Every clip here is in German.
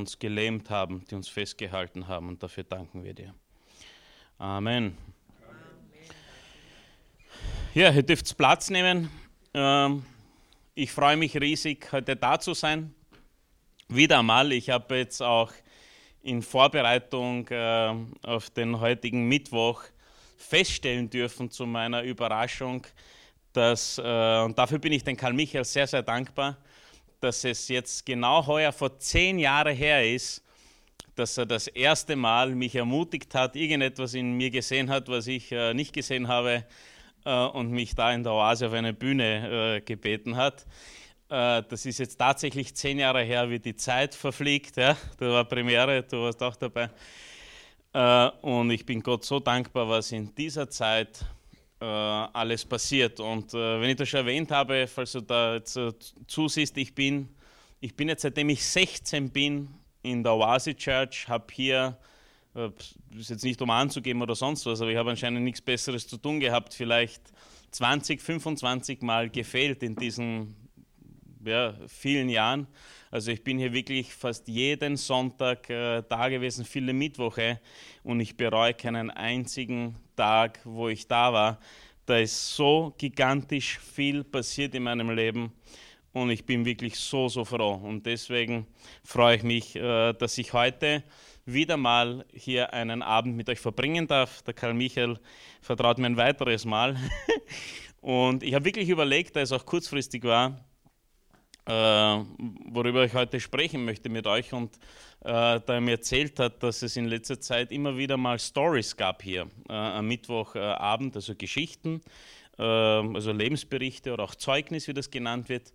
uns gelähmt haben, die uns festgehalten haben. Und dafür danken wir dir. Amen. Ja, ihr dürft Platz nehmen. Ähm, ich freue mich riesig, heute da zu sein. Wieder einmal. Ich habe jetzt auch in Vorbereitung äh, auf den heutigen Mittwoch feststellen dürfen, zu meiner Überraschung, dass, äh, und dafür bin ich den Karl Michael sehr, sehr dankbar, dass es jetzt genau heuer vor zehn Jahren her ist, dass er das erste Mal mich ermutigt hat, irgendetwas in mir gesehen hat, was ich äh, nicht gesehen habe äh, und mich da in der Oase auf eine Bühne äh, gebeten hat. Äh, das ist jetzt tatsächlich zehn Jahre her, wie die Zeit verfliegt. Ja? Da war Premiere, du warst auch dabei. Äh, und ich bin Gott so dankbar, was in dieser Zeit äh, alles passiert. Und äh, wenn ich das schon erwähnt habe, falls du da jetzt äh, zusiehst, ich bin, ich bin jetzt seitdem ich 16 bin in der Oasis Church, habe hier, äh, ist jetzt nicht um anzugeben oder sonst was, aber ich habe anscheinend nichts Besseres zu tun gehabt, vielleicht 20, 25 Mal gefehlt in diesen ja, vielen Jahren. Also ich bin hier wirklich fast jeden Sonntag äh, da gewesen, viele Mittwoche und ich bereue keinen einzigen Tag, wo ich da war. Da ist so gigantisch viel passiert in meinem Leben und ich bin wirklich so, so froh. Und deswegen freue ich mich, äh, dass ich heute wieder mal hier einen Abend mit euch verbringen darf. Der Karl Michael vertraut mir ein weiteres Mal. Und ich habe wirklich überlegt, da es auch kurzfristig war, äh, worüber ich heute sprechen möchte mit euch und äh, da mir erzählt hat, dass es in letzter Zeit immer wieder mal Stories gab hier äh, am Mittwochabend, also Geschichten, also Lebensberichte oder auch Zeugnis, wie das genannt wird.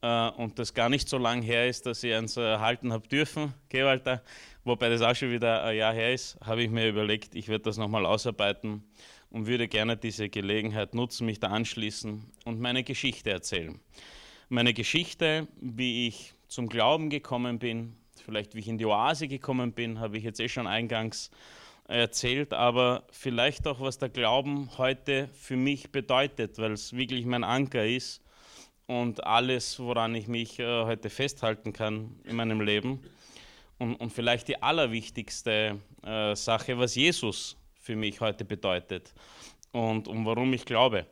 und das gar nicht so lang her ist, dass ich eins erhalten habe dürfen, gell, Walter? Wobei das auch schon wieder ein Jahr her ist, habe ich mir überlegt, ich werde das nochmal ausarbeiten und würde gerne diese Gelegenheit nutzen, mich da anschließen und meine Geschichte erzählen meine Geschichte, wie ich zum Glauben gekommen bin, vielleicht wie ich in die Oase gekommen bin, habe ich jetzt eh schon eingangs erzählt, aber vielleicht auch, was der Glauben heute für mich bedeutet, weil es wirklich mein Anker ist und alles, woran ich mich äh, heute festhalten kann in meinem Leben. Und, und vielleicht die allerwichtigste äh, Sache, was Jesus für mich heute bedeutet und, und warum ich glaube.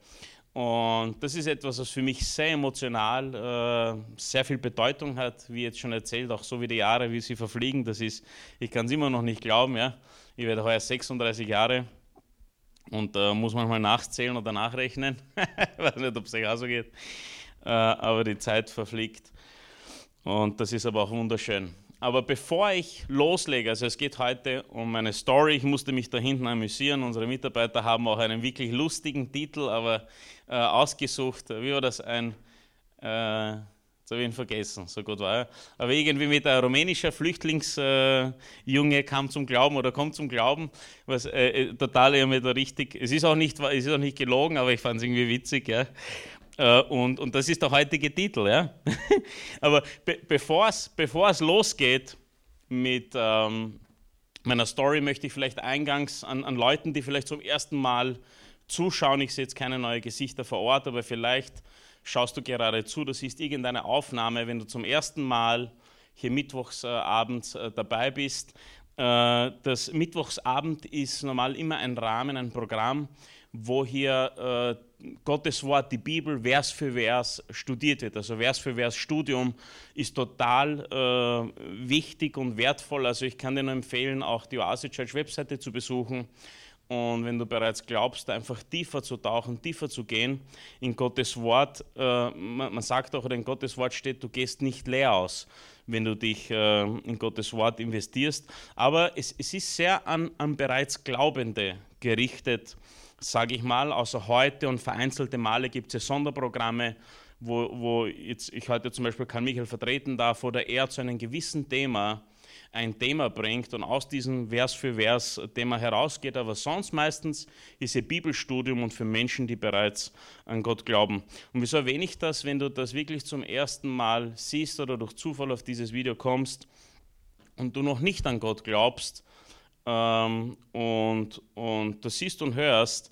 Und das ist etwas, was für mich sehr emotional äh, sehr viel Bedeutung hat, wie jetzt schon erzählt, auch so wie die Jahre, wie sie verfliegen. Das ist, ich kann es immer noch nicht glauben. Ja? Ich werde heuer 36 Jahre und äh, muss manchmal nachzählen oder nachrechnen. ich weiß nicht, ob es euch auch so geht. Äh, aber die Zeit verfliegt. Und das ist aber auch wunderschön. Aber bevor ich loslege, also es geht heute um meine Story, ich musste mich da hinten amüsieren. Unsere Mitarbeiter haben auch einen wirklich lustigen Titel, aber äh, ausgesucht. Wie war das? Ein, äh, jetzt habe ich ihn vergessen, so gut war er. Aber irgendwie mit einem rumänischen Flüchtlingsjunge äh, kam zum Glauben oder kommt zum Glauben, was äh, äh total irgendwie richtig, es ist auch nicht, es ist auch nicht gelogen, aber ich fand es irgendwie witzig. Ja. Äh, und, und das ist der heutige Titel. Ja? Aber be bevor es losgeht mit ähm, meiner Story, möchte ich vielleicht eingangs an, an Leuten, die vielleicht zum ersten Mal zuschauen, ich sehe jetzt keine neuen Gesichter vor Ort, aber vielleicht schaust du gerade zu, du siehst irgendeine Aufnahme, wenn du zum ersten Mal hier mittwochsabends äh, dabei bist. Äh, das Mittwochsabend ist normal immer ein Rahmen, ein Programm, wo hier äh, Gottes Wort, die Bibel, Vers für Vers studiert wird. Also Vers für Vers Studium ist total äh, wichtig und wertvoll. Also ich kann dir nur empfehlen, auch die Oasis Church Webseite zu besuchen. Und wenn du bereits glaubst, einfach tiefer zu tauchen, tiefer zu gehen in Gottes Wort, äh, man, man, sagt auch, in Gottes Wort steht, du gehst nicht leer aus, wenn du dich äh, in Gottes Wort investierst. Aber es, es ist sehr an, an bereits Glaubende gerichtet sage ich mal, außer heute und vereinzelte Male gibt es Sonderprogramme, wo, wo jetzt ich heute zum Beispiel Karl Michael vertreten darf oder er zu einem gewissen Thema ein Thema bringt und aus diesem Vers für Vers Thema herausgeht, aber sonst meistens ist es Bibelstudium und für Menschen, die bereits an Gott glauben. Und wieso erwähne ich das, wenn du das wirklich zum ersten Mal siehst oder durch Zufall auf dieses Video kommst und du noch nicht an Gott glaubst, ähm, und, und du siehst und hörst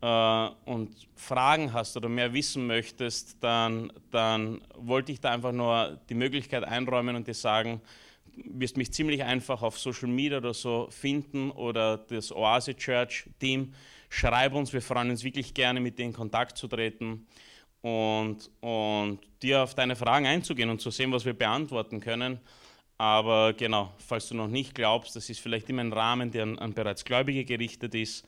äh, und Fragen hast oder mehr wissen möchtest, dann, dann wollte ich da einfach nur die Möglichkeit einräumen und dir sagen, wirst mich ziemlich einfach auf Social Media oder so finden oder das Oase Church Team. Schreib uns, wir freuen uns wirklich gerne, mit dir in Kontakt zu treten und, und dir auf deine Fragen einzugehen und zu sehen, was wir beantworten können. Aber genau, falls du noch nicht glaubst, das ist vielleicht immer ein Rahmen, der an, an bereits Gläubige gerichtet ist,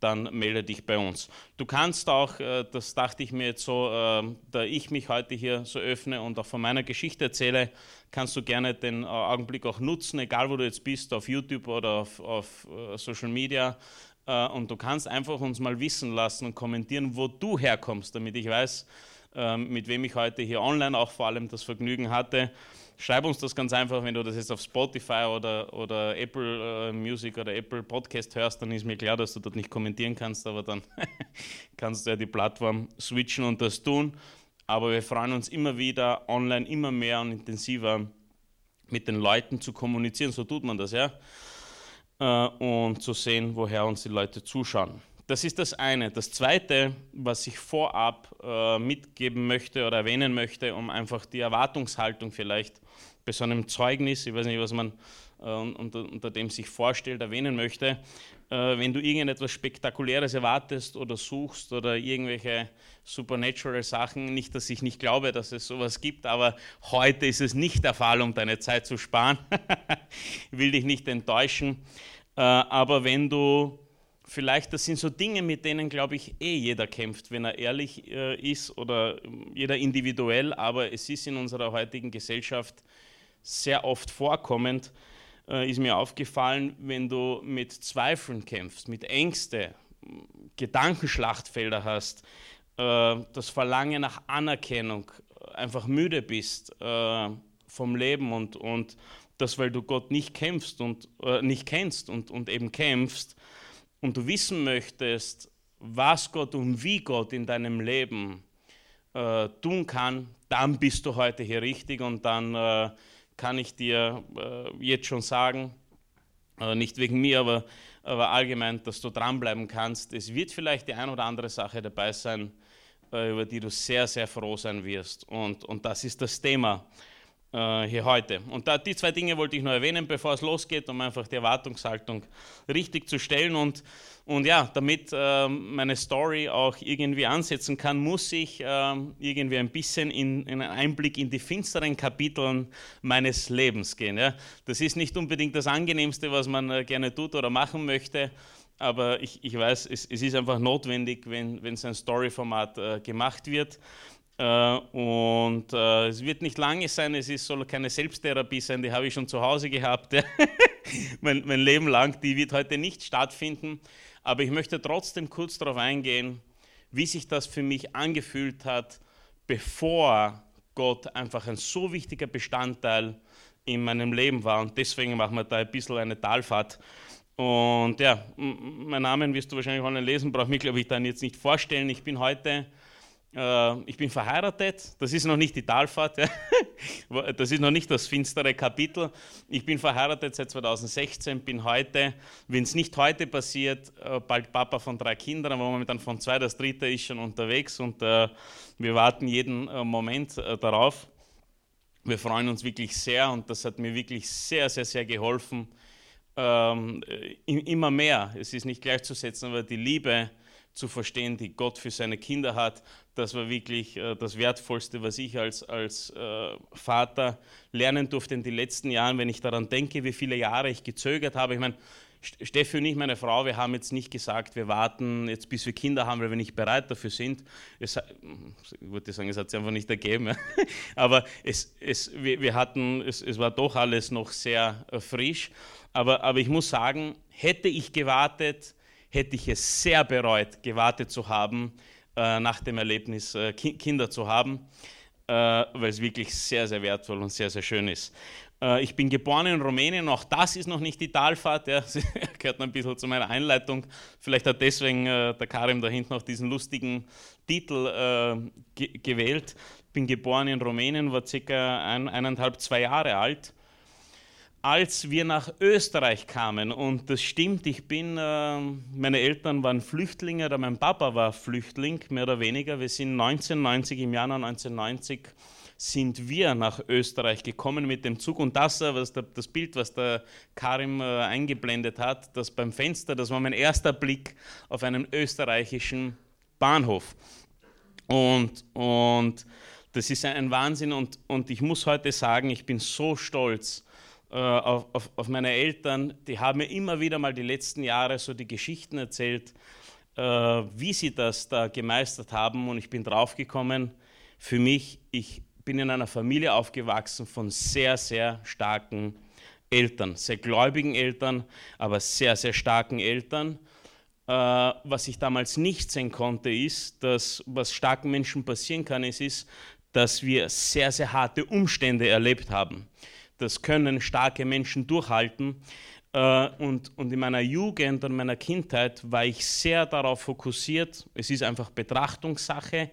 dann melde dich bei uns. Du kannst auch, äh, das dachte ich mir jetzt so, äh, da ich mich heute hier so öffne und auch von meiner Geschichte erzähle, kannst du gerne den äh, Augenblick auch nutzen, egal wo du jetzt bist, auf YouTube oder auf, auf Social Media. Und du kannst einfach uns mal wissen lassen und kommentieren, wo du herkommst, damit ich weiß, mit wem ich heute hier online auch vor allem das Vergnügen hatte. Schreib uns das ganz einfach, wenn du das jetzt auf Spotify oder, oder Apple äh, Music oder Apple Podcast hörst, dann ist mir klar, dass du dort nicht kommentieren kannst, aber dann kannst du ja die Plattform switchen und das tun. Aber wir freuen uns immer wieder, online immer mehr und intensiver mit den Leuten zu kommunizieren. So tut man das, ja. Äh, und zu sehen, woher uns die Leute zuschauen. Das ist das eine. Das zweite, was ich vorab äh, mitgeben möchte oder erwähnen möchte, um einfach die Erwartungshaltung vielleicht bei so einem Zeugnis, ich weiß nicht, was man äh, unter, unter, dem sich vorstellt, erwähnen möchte, äh, wenn du irgendetwas Spektakuläres erwartest oder suchst oder irgendwelche supernatural Sachen, nicht, dass ich nicht glaube, dass es sowas gibt, aber heute ist es nicht der Fall, um deine Zeit zu sparen. ich will dich nicht enttäuschen. Äh, aber wenn du vielleicht, das sind so Dinge, mit denen, glaube ich, eh jeder kämpft, wenn er ehrlich äh, ist oder ähm, jeder individuell, aber es ist in unserer heutigen Gesellschaft sehr oft vorkommend, äh, ist mir aufgefallen, wenn du mit Zweifeln kämpfst, mit Ängste, Gedankenschlachtfelder hast, äh, das Verlangen nach Anerkennung, einfach müde bist äh, vom Leben und, und das, weil du Gott nicht kämpfst und äh, nicht kennst und, und eben kämpfst, und du wissen möchtest, was Gott und wie Gott in deinem Leben äh, tun kann, dann bist du heute hier richtig und dann äh, kann ich dir äh, jetzt schon sagen, äh, nicht wegen mir, aber, aber allgemein, dass du dranbleiben kannst. Es wird vielleicht die ein oder andere Sache dabei sein, äh, über die du sehr, sehr froh sein wirst. Und, und das ist das Thema hier heute. Und da, die zwei Dinge wollte ich nur erwähnen, bevor es losgeht, um einfach die Erwartungshaltung richtig zu stellen. Und, und ja, damit äh, meine Story auch irgendwie ansetzen kann, muss ich äh, irgendwie ein bisschen in, in, einen Einblick in die finsteren Kapiteln meines Lebens gehen. Ja? Das ist nicht unbedingt das Angenehmste, was man äh, gerne tut oder machen möchte. Aber ich, ich weiß, es, es ist einfach notwendig, wenn, wenn so ein Story-Format äh, gemacht wird. Äh, und äh, es wird nicht lange sein, es ist, soll keine Selbsttherapie sein, die habe ich schon zu Hause gehabt, mein, mein Leben lang, die wird heute nicht stattfinden. Aber ich möchte trotzdem kurz darauf eingehen, wie sich das für mich angefühlt hat, bevor Gott einfach ein so wichtiger Bestandteil in meinem Leben war. Und deswegen machen wir da ein bisschen eine Talfahrt. Und ja, mein Namen wirst du wahrscheinlich online lesen, brauche mich, glaube ich, dann jetzt nicht vorstellen. Ich bin heute ich bin verheiratet, das ist noch nicht die Talfahrt, das ist noch nicht das finstere Kapitel. Ich bin verheiratet seit 2016, bin heute, wenn es nicht heute passiert, äh, bald Papa von drei Kindern, aber momentan von zwei, das dritte ist schon unterwegs und äh, wir warten jeden Moment darauf. Wir freuen uns wirklich sehr und das hat mir wirklich sehr, sehr, sehr geholfen. Ähm, immer mehr, es ist nicht gleichzusetzen, aber die Liebe, zu verstehen, die Gott für seine Kinder hat. Das war wirklich äh, das Wertvollste, was ich als, als äh, Vater lernen durfte in den letzten Jahren, wenn ich daran denke, wie viele Jahre ich gezögert habe. Ich meine, Steffi und ich, meine Frau, wir haben jetzt nicht gesagt, wir warten jetzt, bis wir Kinder haben, weil wir nicht bereit dafür sind. Es, ich würde sagen, es hat sich einfach nicht ergeben. Aber es, es, wir, hatten, es, es war doch alles noch sehr äh, frisch. Aber, aber ich muss sagen, hätte ich gewartet, hätte ich es sehr bereut, gewartet zu haben, äh, nach dem Erlebnis äh, ki Kinder zu haben, äh, weil es wirklich sehr, sehr wertvoll und sehr, sehr schön ist. Äh, ich bin geboren in Rumänien, auch das ist noch nicht die Talfahrt, ja, gehört noch ein bisschen zu meiner Einleitung. Vielleicht hat deswegen äh, der Karim da hinten noch diesen lustigen Titel äh, ge gewählt. Ich bin geboren in Rumänien, war circa ein, eineinhalb, zwei Jahre alt als wir nach Österreich kamen, und das stimmt, ich bin, äh, meine Eltern waren Flüchtlinge, oder mein Papa war Flüchtling, mehr oder weniger. Wir sind 1990, im Januar 1990 sind wir nach Österreich gekommen mit dem Zug. Und das, was der, das Bild, was der Karim äh, eingeblendet hat, das beim Fenster, das war mein erster Blick auf einen österreichischen Bahnhof. Und, und das ist ein Wahnsinn. Und, und ich muss heute sagen, ich bin so stolz äh, auf, auf, auf, meine Eltern. Die haben mir immer wieder mal die letzten Jahre so die Geschichten erzählt, äh, wie sie das da gemeistert haben. Und ich bin draufgekommen, für mich, ich bin in einer Familie aufgewachsen von sehr, sehr starken Eltern, sehr gläubigen Eltern, aber sehr, sehr starken Eltern. Äh, was ich damals nicht sehen konnte, ist, dass was starken Menschen passieren kann, ist, ist, dass wir sehr, sehr harte Umstände erlebt haben. Das können starke Menschen durchhalten. Äh, und, und in meiner Jugend und meiner Kindheit war ich sehr darauf fokussiert, es ist einfach Betrachtungssache,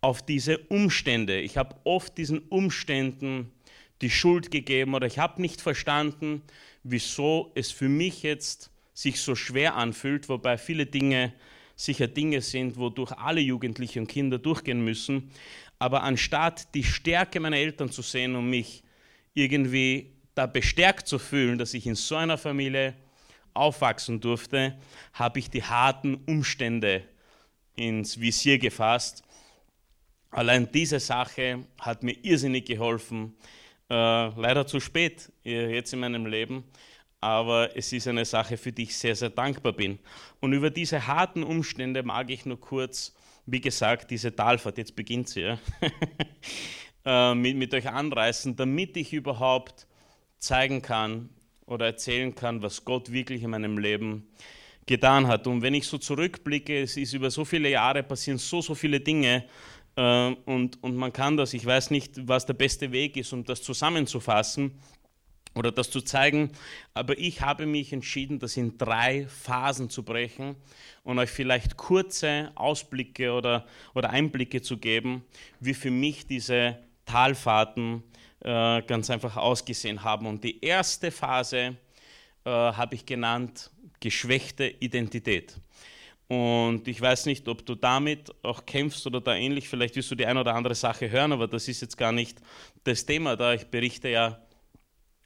auf diese Umstände. Ich habe oft diesen Umständen die Schuld gegeben oder ich habe nicht verstanden, wieso es für mich jetzt sich so schwer anfühlt, wobei viele Dinge sicher Dinge sind, wodurch alle Jugendliche und Kinder durchgehen müssen. Aber anstatt die Stärke meiner Eltern zu sehen und mich irgendwie da bestärkt zu fühlen, dass ich in so einer Familie aufwachsen durfte, habe ich die harten Umstände ins Visier gefasst Allein diese Sache hat mir irrsinnig geholfen. Äh, leider zu spät äh, jetzt in meinem Leben, aber es ist eine Sache, für die ich sehr, sehr dankbar bin. Und über diese harten Umstände mag ich nur kurz, wie gesagt, diese Talfahrt, jetzt beginnt sie, ja, äh, mit, mit euch anreißen, damit ich überhaupt zeigen kann oder erzählen kann, was Gott wirklich in meinem Leben getan hat. Und wenn ich so zurückblicke, es ist über so viele Jahre passieren so, so viele Dinge, äh, und, und man kann das, ich weiß nicht, was der beste Weg ist, um das zusammenzufassen oder das zu zeigen, aber ich habe mich entschieden, das in drei Phasen zu brechen und euch vielleicht kurze Ausblicke oder, oder Einblicke zu geben, wie für mich diese Talfahrten äh, ganz einfach ausgesehen haben. Und die erste Phase äh, habe ich genannt geschwächte Identität. Und ich weiß nicht, ob du damit auch kämpfst oder da ähnlich. Vielleicht wirst du die eine oder andere Sache hören, aber das ist jetzt gar nicht das Thema da. Ich berichte ja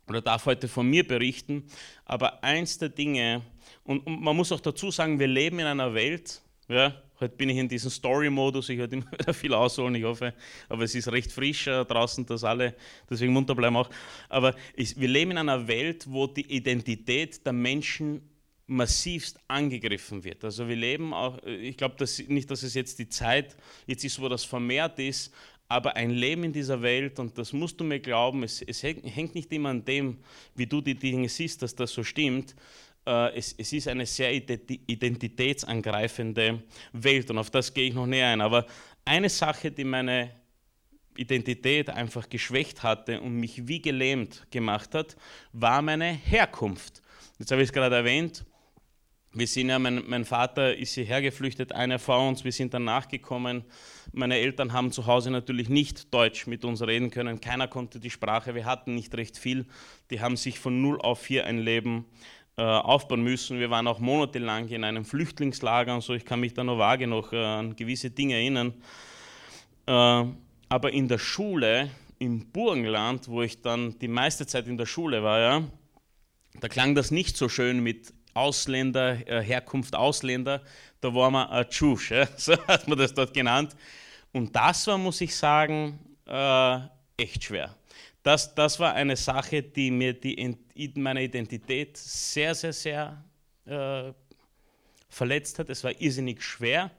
oder darf heute von mir berichten. Aber eins der Dinge, und, und man muss auch dazu sagen, wir leben in einer Welt, ja, heute bin ich in diesem Story-Modus, ich werde immer wieder viel ausholen, ich hoffe, aber es ist recht frisch äh, draußen, dass alle deswegen munter bleiben auch. Aber ich, wir leben in einer Welt, wo die Identität der Menschen massivst angegriffen wird. Also wir leben auch, ich glaube dass, nicht, dass es jetzt die Zeit jetzt ist, wo das vermehrt ist, aber ein Leben in dieser Welt, und das musst du mir glauben, es, es hängt nicht immer an dem, wie du die Dinge siehst, dass das so stimmt. Äh, es, es ist eine sehr identitätsangreifende Welt und auf das gehe ich noch näher ein. Aber eine Sache, die meine Identität einfach geschwächt hatte und mich wie gelähmt gemacht hat, war meine Herkunft. Jetzt habe ich es gerade erwähnt, wir sind ja, mein, mein, Vater ist hierher geflüchtet, einer vor uns, wir sind dann nachgekommen. Meine Eltern haben zu Hause natürlich nicht Deutsch mit uns reden können, keiner konnte die Sprache, wir hatten nicht recht viel. Die haben sich von 0 auf 4 ein Leben aufbauen müssen. Wir waren auch monatelang in einem Flüchtlingslager und so, ich kann mich da noch vage noch äh, an gewisse Dinge erinnern. Äh, aber in der Schule, im Burgenland, wo ich dann die meiste Zeit in der Schule war, ja, da klang das nicht so schön mit Ausländer, äh, Herkunft Ausländer, da war man ein Tschusch, ja? so hat man das dort genannt. Und das war, muss ich sagen, äh, echt schwer. Das, das war eine Sache, die mir die, meine Identität sehr, sehr, sehr äh, verletzt hat. Es war irrsinnig schwer.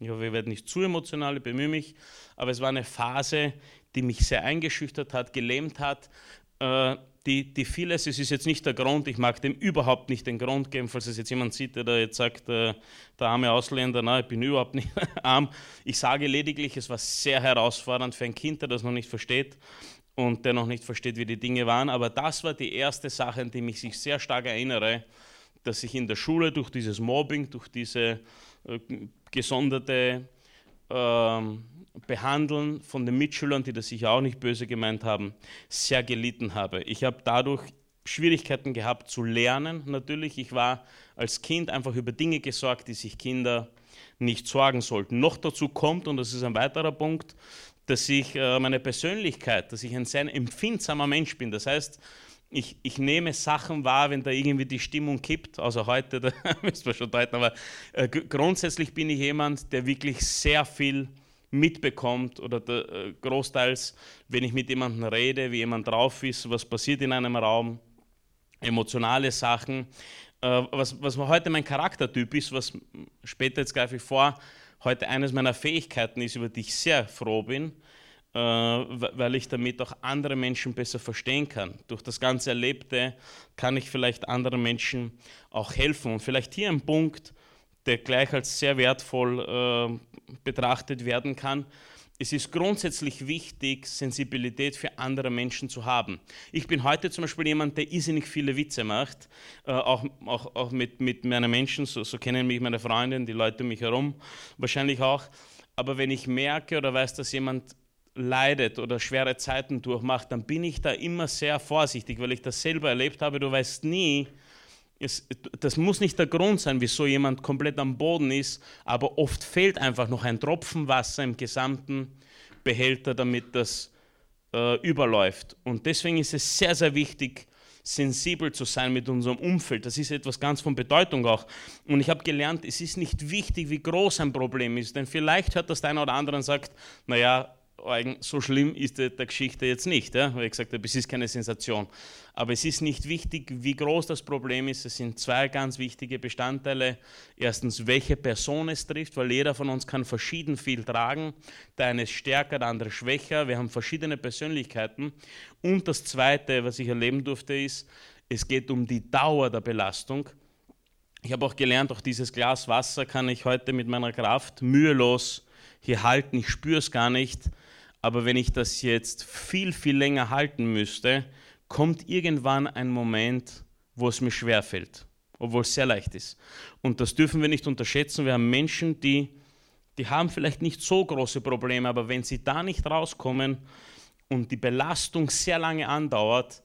Ich hoffe, ich werde nicht zu emotional, ich bemühe mich. Aber es war eine Phase, die mich sehr eingeschüchtert hat, gelähmt hat. Äh, die, die vieles, es ist jetzt nicht der Grund, ich mag dem überhaupt nicht den Grund geben, falls es jetzt jemand sieht, der da jetzt sagt, äh, der arme Ausländer, nein, ich bin überhaupt nicht arm. Ich sage lediglich, es war sehr herausfordernd für ein Kind, der das noch nicht versteht und der noch nicht versteht, wie die Dinge waren. Aber das war die erste Sache, an die ich mich sehr stark erinnere, dass ich in der Schule durch dieses Mobbing, durch diese äh, gesonderte ähm, Behandeln von den Mitschülern, die das sicher auch nicht böse gemeint haben, sehr gelitten habe. Ich habe dadurch Schwierigkeiten gehabt zu lernen, natürlich. Ich war als Kind einfach über Dinge gesorgt, die sich Kinder nicht sorgen sollten. Noch dazu kommt, und das ist ein weiterer Punkt, dass ich äh, meine Persönlichkeit, dass ich ein sehr empfindsamer Mensch bin. Das heißt, ich, ich nehme Sachen wahr, wenn da irgendwie die Stimmung kippt. Also heute, da müssen wir schon deuten, aber äh, grundsätzlich bin ich jemand, der wirklich sehr viel mitbekommt oder der, äh, großteils, wenn ich mit jemandem rede, wie jemand drauf ist, was passiert in einem Raum, emotionale Sachen. Was, was heute mein Charaktertyp ist, was später jetzt greife ich vor, heute eines meiner Fähigkeiten ist, über die ich sehr froh bin, äh, weil ich damit auch andere Menschen besser verstehen kann. Durch das ganze Erlebte kann ich vielleicht anderen Menschen auch helfen. Und vielleicht hier ein Punkt, der gleich als sehr wertvoll äh, betrachtet werden kann es ist grundsätzlich wichtig, Sensibilität für andere Menschen zu haben. Ich bin heute zum Beispiel jemand, der irrsinnig viele Witze macht, äh, auch, auch, auch mit, mit meinen Menschen, so, so kennen mich meine Freundin, die Leute um mich herum wahrscheinlich auch. Aber wenn ich merke oder weiß, dass jemand leidet oder schwere Zeiten durchmacht, dann bin ich da immer sehr vorsichtig, weil ich das selber erlebt habe. Du weißt nie, es, das muss nicht der Grund sein, wieso jemand komplett am Boden ist, aber oft fehlt einfach noch ein Tropfen Wasser im gesamten Behälter, damit das äh, überläuft. Und deswegen ist es sehr, sehr wichtig, sensibel zu sein mit unserem Umfeld. Das ist etwas ganz von Bedeutung auch. Und ich habe gelernt, es ist nicht wichtig, wie groß ein Problem ist, denn vielleicht hört das der eine oder andere und sagt, naja, so schlimm ist der, Geschichte jetzt nicht, ja? weil ich gesagt habe, es ist keine Sensation. Aber es ist nicht wichtig, wie groß das Problem ist. Es sind zwei ganz wichtige Bestandteile. Erstens, welche Person es trifft, weil jeder von uns kann verschieden viel tragen. Der eine ist stärker, der andere schwächer. Wir haben verschiedene Persönlichkeiten. Und das Zweite, was ich erleben durfte, ist, es geht um die Dauer der Belastung. Ich habe auch gelernt, auch dieses Glas Wasser kann ich heute mit meiner Kraft mühelos hier halten. Ich spüre es gar nicht aber wenn ich das jetzt viel, viel länger halten müsste, kommt irgendwann ein Moment, wo es mir schwerfällt, obwohl es sehr leicht ist. Und das dürfen wir nicht unterschätzen. Wir haben Menschen, die, die haben vielleicht nicht so große Probleme, aber wenn sie da nicht rauskommen und die Belastung sehr lange andauert,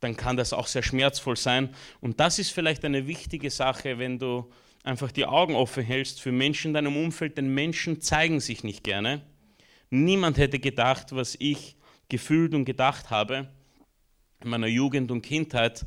dann kann das auch sehr schmerzvoll sein. Und das ist vielleicht eine wichtige Sache, wenn du einfach die Augen offen hältst für Menschen in deinem Umfeld, denn Menschen zeigen sich nicht gerne. Niemand hätte gedacht, was ich gefühlt und gedacht habe in meiner Jugend und Kindheit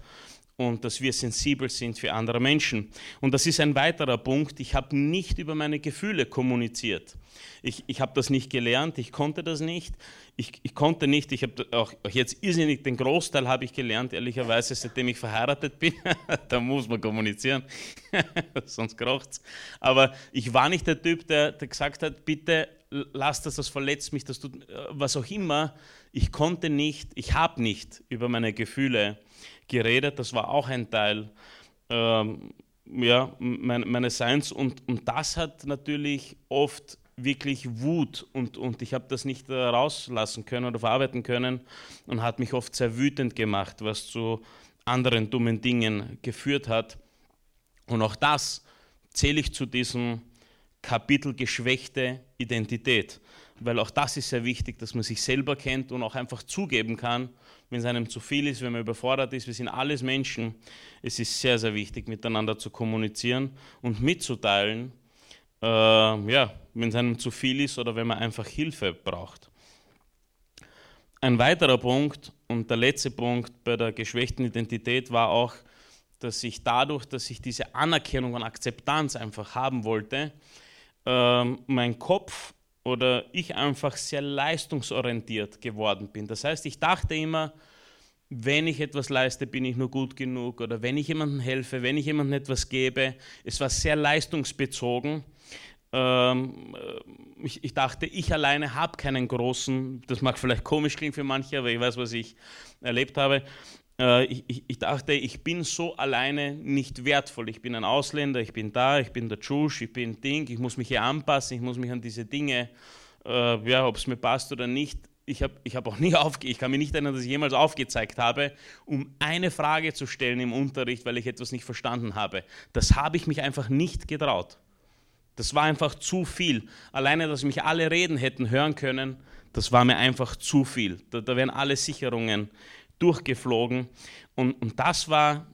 und dass wir sensibel sind für andere Menschen. Und das ist ein weiterer Punkt. Ich habe nicht über meine Gefühle kommuniziert. Ich, ich habe das nicht gelernt, ich konnte das nicht. Ich, ich konnte nicht, ich habe auch, auch, jetzt irrsinnig, den Großteil habe ich gelernt, ehrlicherweise, seitdem ich verheiratet bin. da muss man kommunizieren, sonst es. Aber ich war nicht der Typ, der, der gesagt hat, bitte lass das, das verletzt mich, das tut, äh, was auch immer. Ich konnte nicht, ich habe nicht über meine Gefühle geredet. Das war auch ein Teil ähm, ja, mein, meines Seins. Und, und das hat natürlich oft wirklich Wut und, und ich habe das nicht rauslassen können oder verarbeiten können und hat mich oft sehr wütend gemacht, was zu anderen dummen Dingen geführt hat. Und auch das zähle ich zu diesem Kapitel geschwächte Identität, weil auch das ist sehr wichtig, dass man sich selber kennt und auch einfach zugeben kann, wenn es einem zu viel ist, wenn man überfordert ist. Wir sind alles Menschen. Es ist sehr, sehr wichtig, miteinander zu kommunizieren und mitzuteilen, äh, ja, wenn es einem zu viel ist oder wenn man einfach Hilfe braucht. Ein weiterer Punkt und der letzte Punkt bei der geschwächten Identität war auch, dass ich dadurch, dass ich diese Anerkennung und Akzeptanz einfach haben wollte, ähm, mein Kopf oder ich einfach sehr leistungsorientiert geworden bin. Das heißt, ich dachte immer, wenn ich etwas leiste, bin ich nur gut genug oder wenn ich jemandem helfe, wenn ich jemandem etwas gebe. Es war sehr leistungsbezogen. Ähm, äh, ich, ich, dachte, ich alleine habe keinen großen, das mag vielleicht komisch klingen für manche, aber ich weiß, was ich erlebt habe. Äh, ich, ich, dachte, ich bin so alleine nicht wertvoll. Ich bin ein Ausländer, ich bin da, ich bin der Tschusch, ich bin Ding, ich muss mich hier anpassen, ich muss mich an diese Dinge, äh, ja, ob es mir passt oder nicht. Ich habe ich hab auch nie aufge ich kann mich nicht erinnern, dass ich jemals aufgezeigt habe, um eine Frage zu stellen im Unterricht, weil ich etwas nicht verstanden habe. Das habe ich mich einfach nicht getraut. Das war einfach zu viel. Alleine, dass mich alle reden hätten hören können, das war mir einfach zu viel. Da, da wären alle Sicherungen durchgeflogen. Und, und das war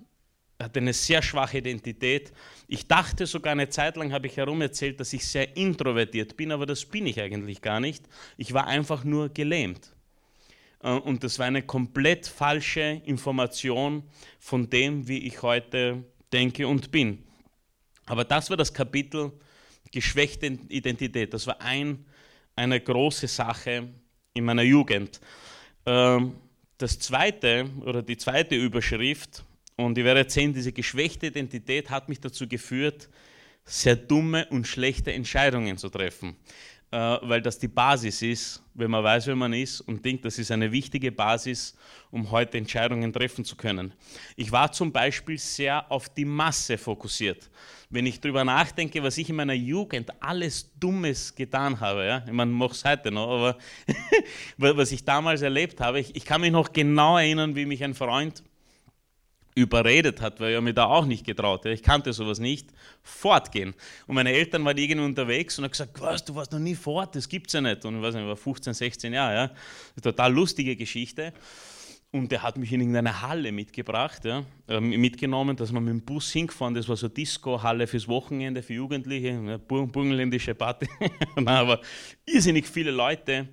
hatte eine sehr schwache Identität. Ich dachte sogar eine Zeit lang, habe ich herum erzählt, dass ich sehr introvertiert bin, aber das bin ich eigentlich gar nicht. Ich war einfach nur gelähmt. Äh, und das war eine komplett falsche Information von dem, wie ich heute denke und bin. Aber das war das Kapitel geschwächte Identität. Das war ein, eine große Sache in meiner Jugend. Ähm, das zweite oder die zweite Überschrift und ich werde erzählen, diese geschwächte Identität hat mich dazu geführt, sehr dumme und schlechte Entscheidungen zu treffen. Äh, weil das die Basis ist, wenn man weiß, wer man ist und denkt, das ist eine wichtige Basis, um heute Entscheidungen treffen zu können. Ich war zum Beispiel sehr auf die Masse fokussiert. Wenn ich darüber nachdenke, was ich in meiner Jugend alles Dummes getan habe, ja, ich meine, mache es heute noch, aber was ich damals erlebt habe, ich, ich kann mich noch genau erinnern, wie mich ein Freund überredet hat, weil er mir da auch nicht getraut. Ich kannte sowas nicht. Fortgehen. Und meine Eltern waren irgendwie unterwegs und haben gesagt, was, du warst noch nie fort, das gibt's ja nicht. Und ich weiß nicht, ich war 15, 16 Jahre, ja. Eine total lustige Geschichte. Und der hat mich in irgendeine Halle mitgebracht, ja, äh, mitgenommen, dass wir mit dem Bus hingefahren, das war so Disco-Halle fürs Wochenende, für Jugendliche, burgenländische Party. aber irrsinnig viele Leute.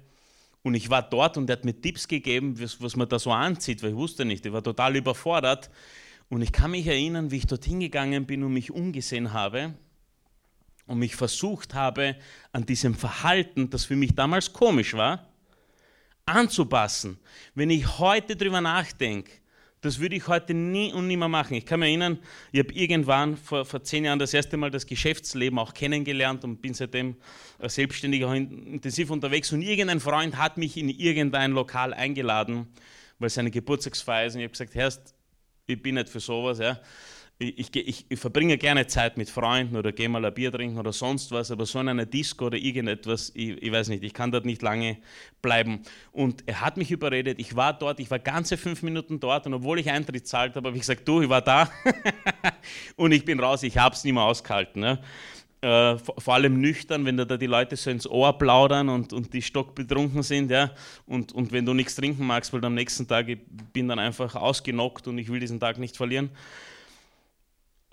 Und ich war dort und er hat mir Tipps gegeben, was, was man da so anzieht, weil ich wusste nicht, ich war total überfordert. Und ich kann mich erinnern, wie ich dorthin gegangen bin und mich umgesehen habe und mich versucht habe, an diesem Verhalten, das für mich damals komisch war, anzupassen. Wenn ich heute drüber nachdenke, das würde ich heute nie und nimmer machen. Ich kann mich erinnern, ich habe irgendwann vor, vor zehn Jahren das erste Mal das Geschäftsleben auch kennengelernt und bin seitdem selbstständig auch intensiv unterwegs. Und irgendein Freund hat mich in irgendein Lokal eingeladen, weil seine Geburtstagsfeier ist. Und ich habe gesagt, Herrst, ich bin nicht für sowas. Ja ich, ich, ich, verbringe gerne Zeit mit Freunden oder gehe mal ein Bier trinken oder sonst was, aber so in einer Disco oder irgendetwas, ich, ich, weiß nicht, ich kann dort nicht lange bleiben. Und er hat mich überredet, ich war dort, ich war ganze fünf Minuten dort und obwohl ich Eintritt zahlt habe, habe ich gesagt, du, ich war da und ich bin raus, ich habe es nicht mehr ausgehalten. Ne? Äh, vor, allem nüchtern, wenn da die Leute so ins Ohr plaudern und, und die stockbetrunken sind, ja, und, und wenn du nichts trinken magst, weil am nächsten Tag, ich bin dann einfach ausgenockt und ich will diesen Tag nicht verlieren.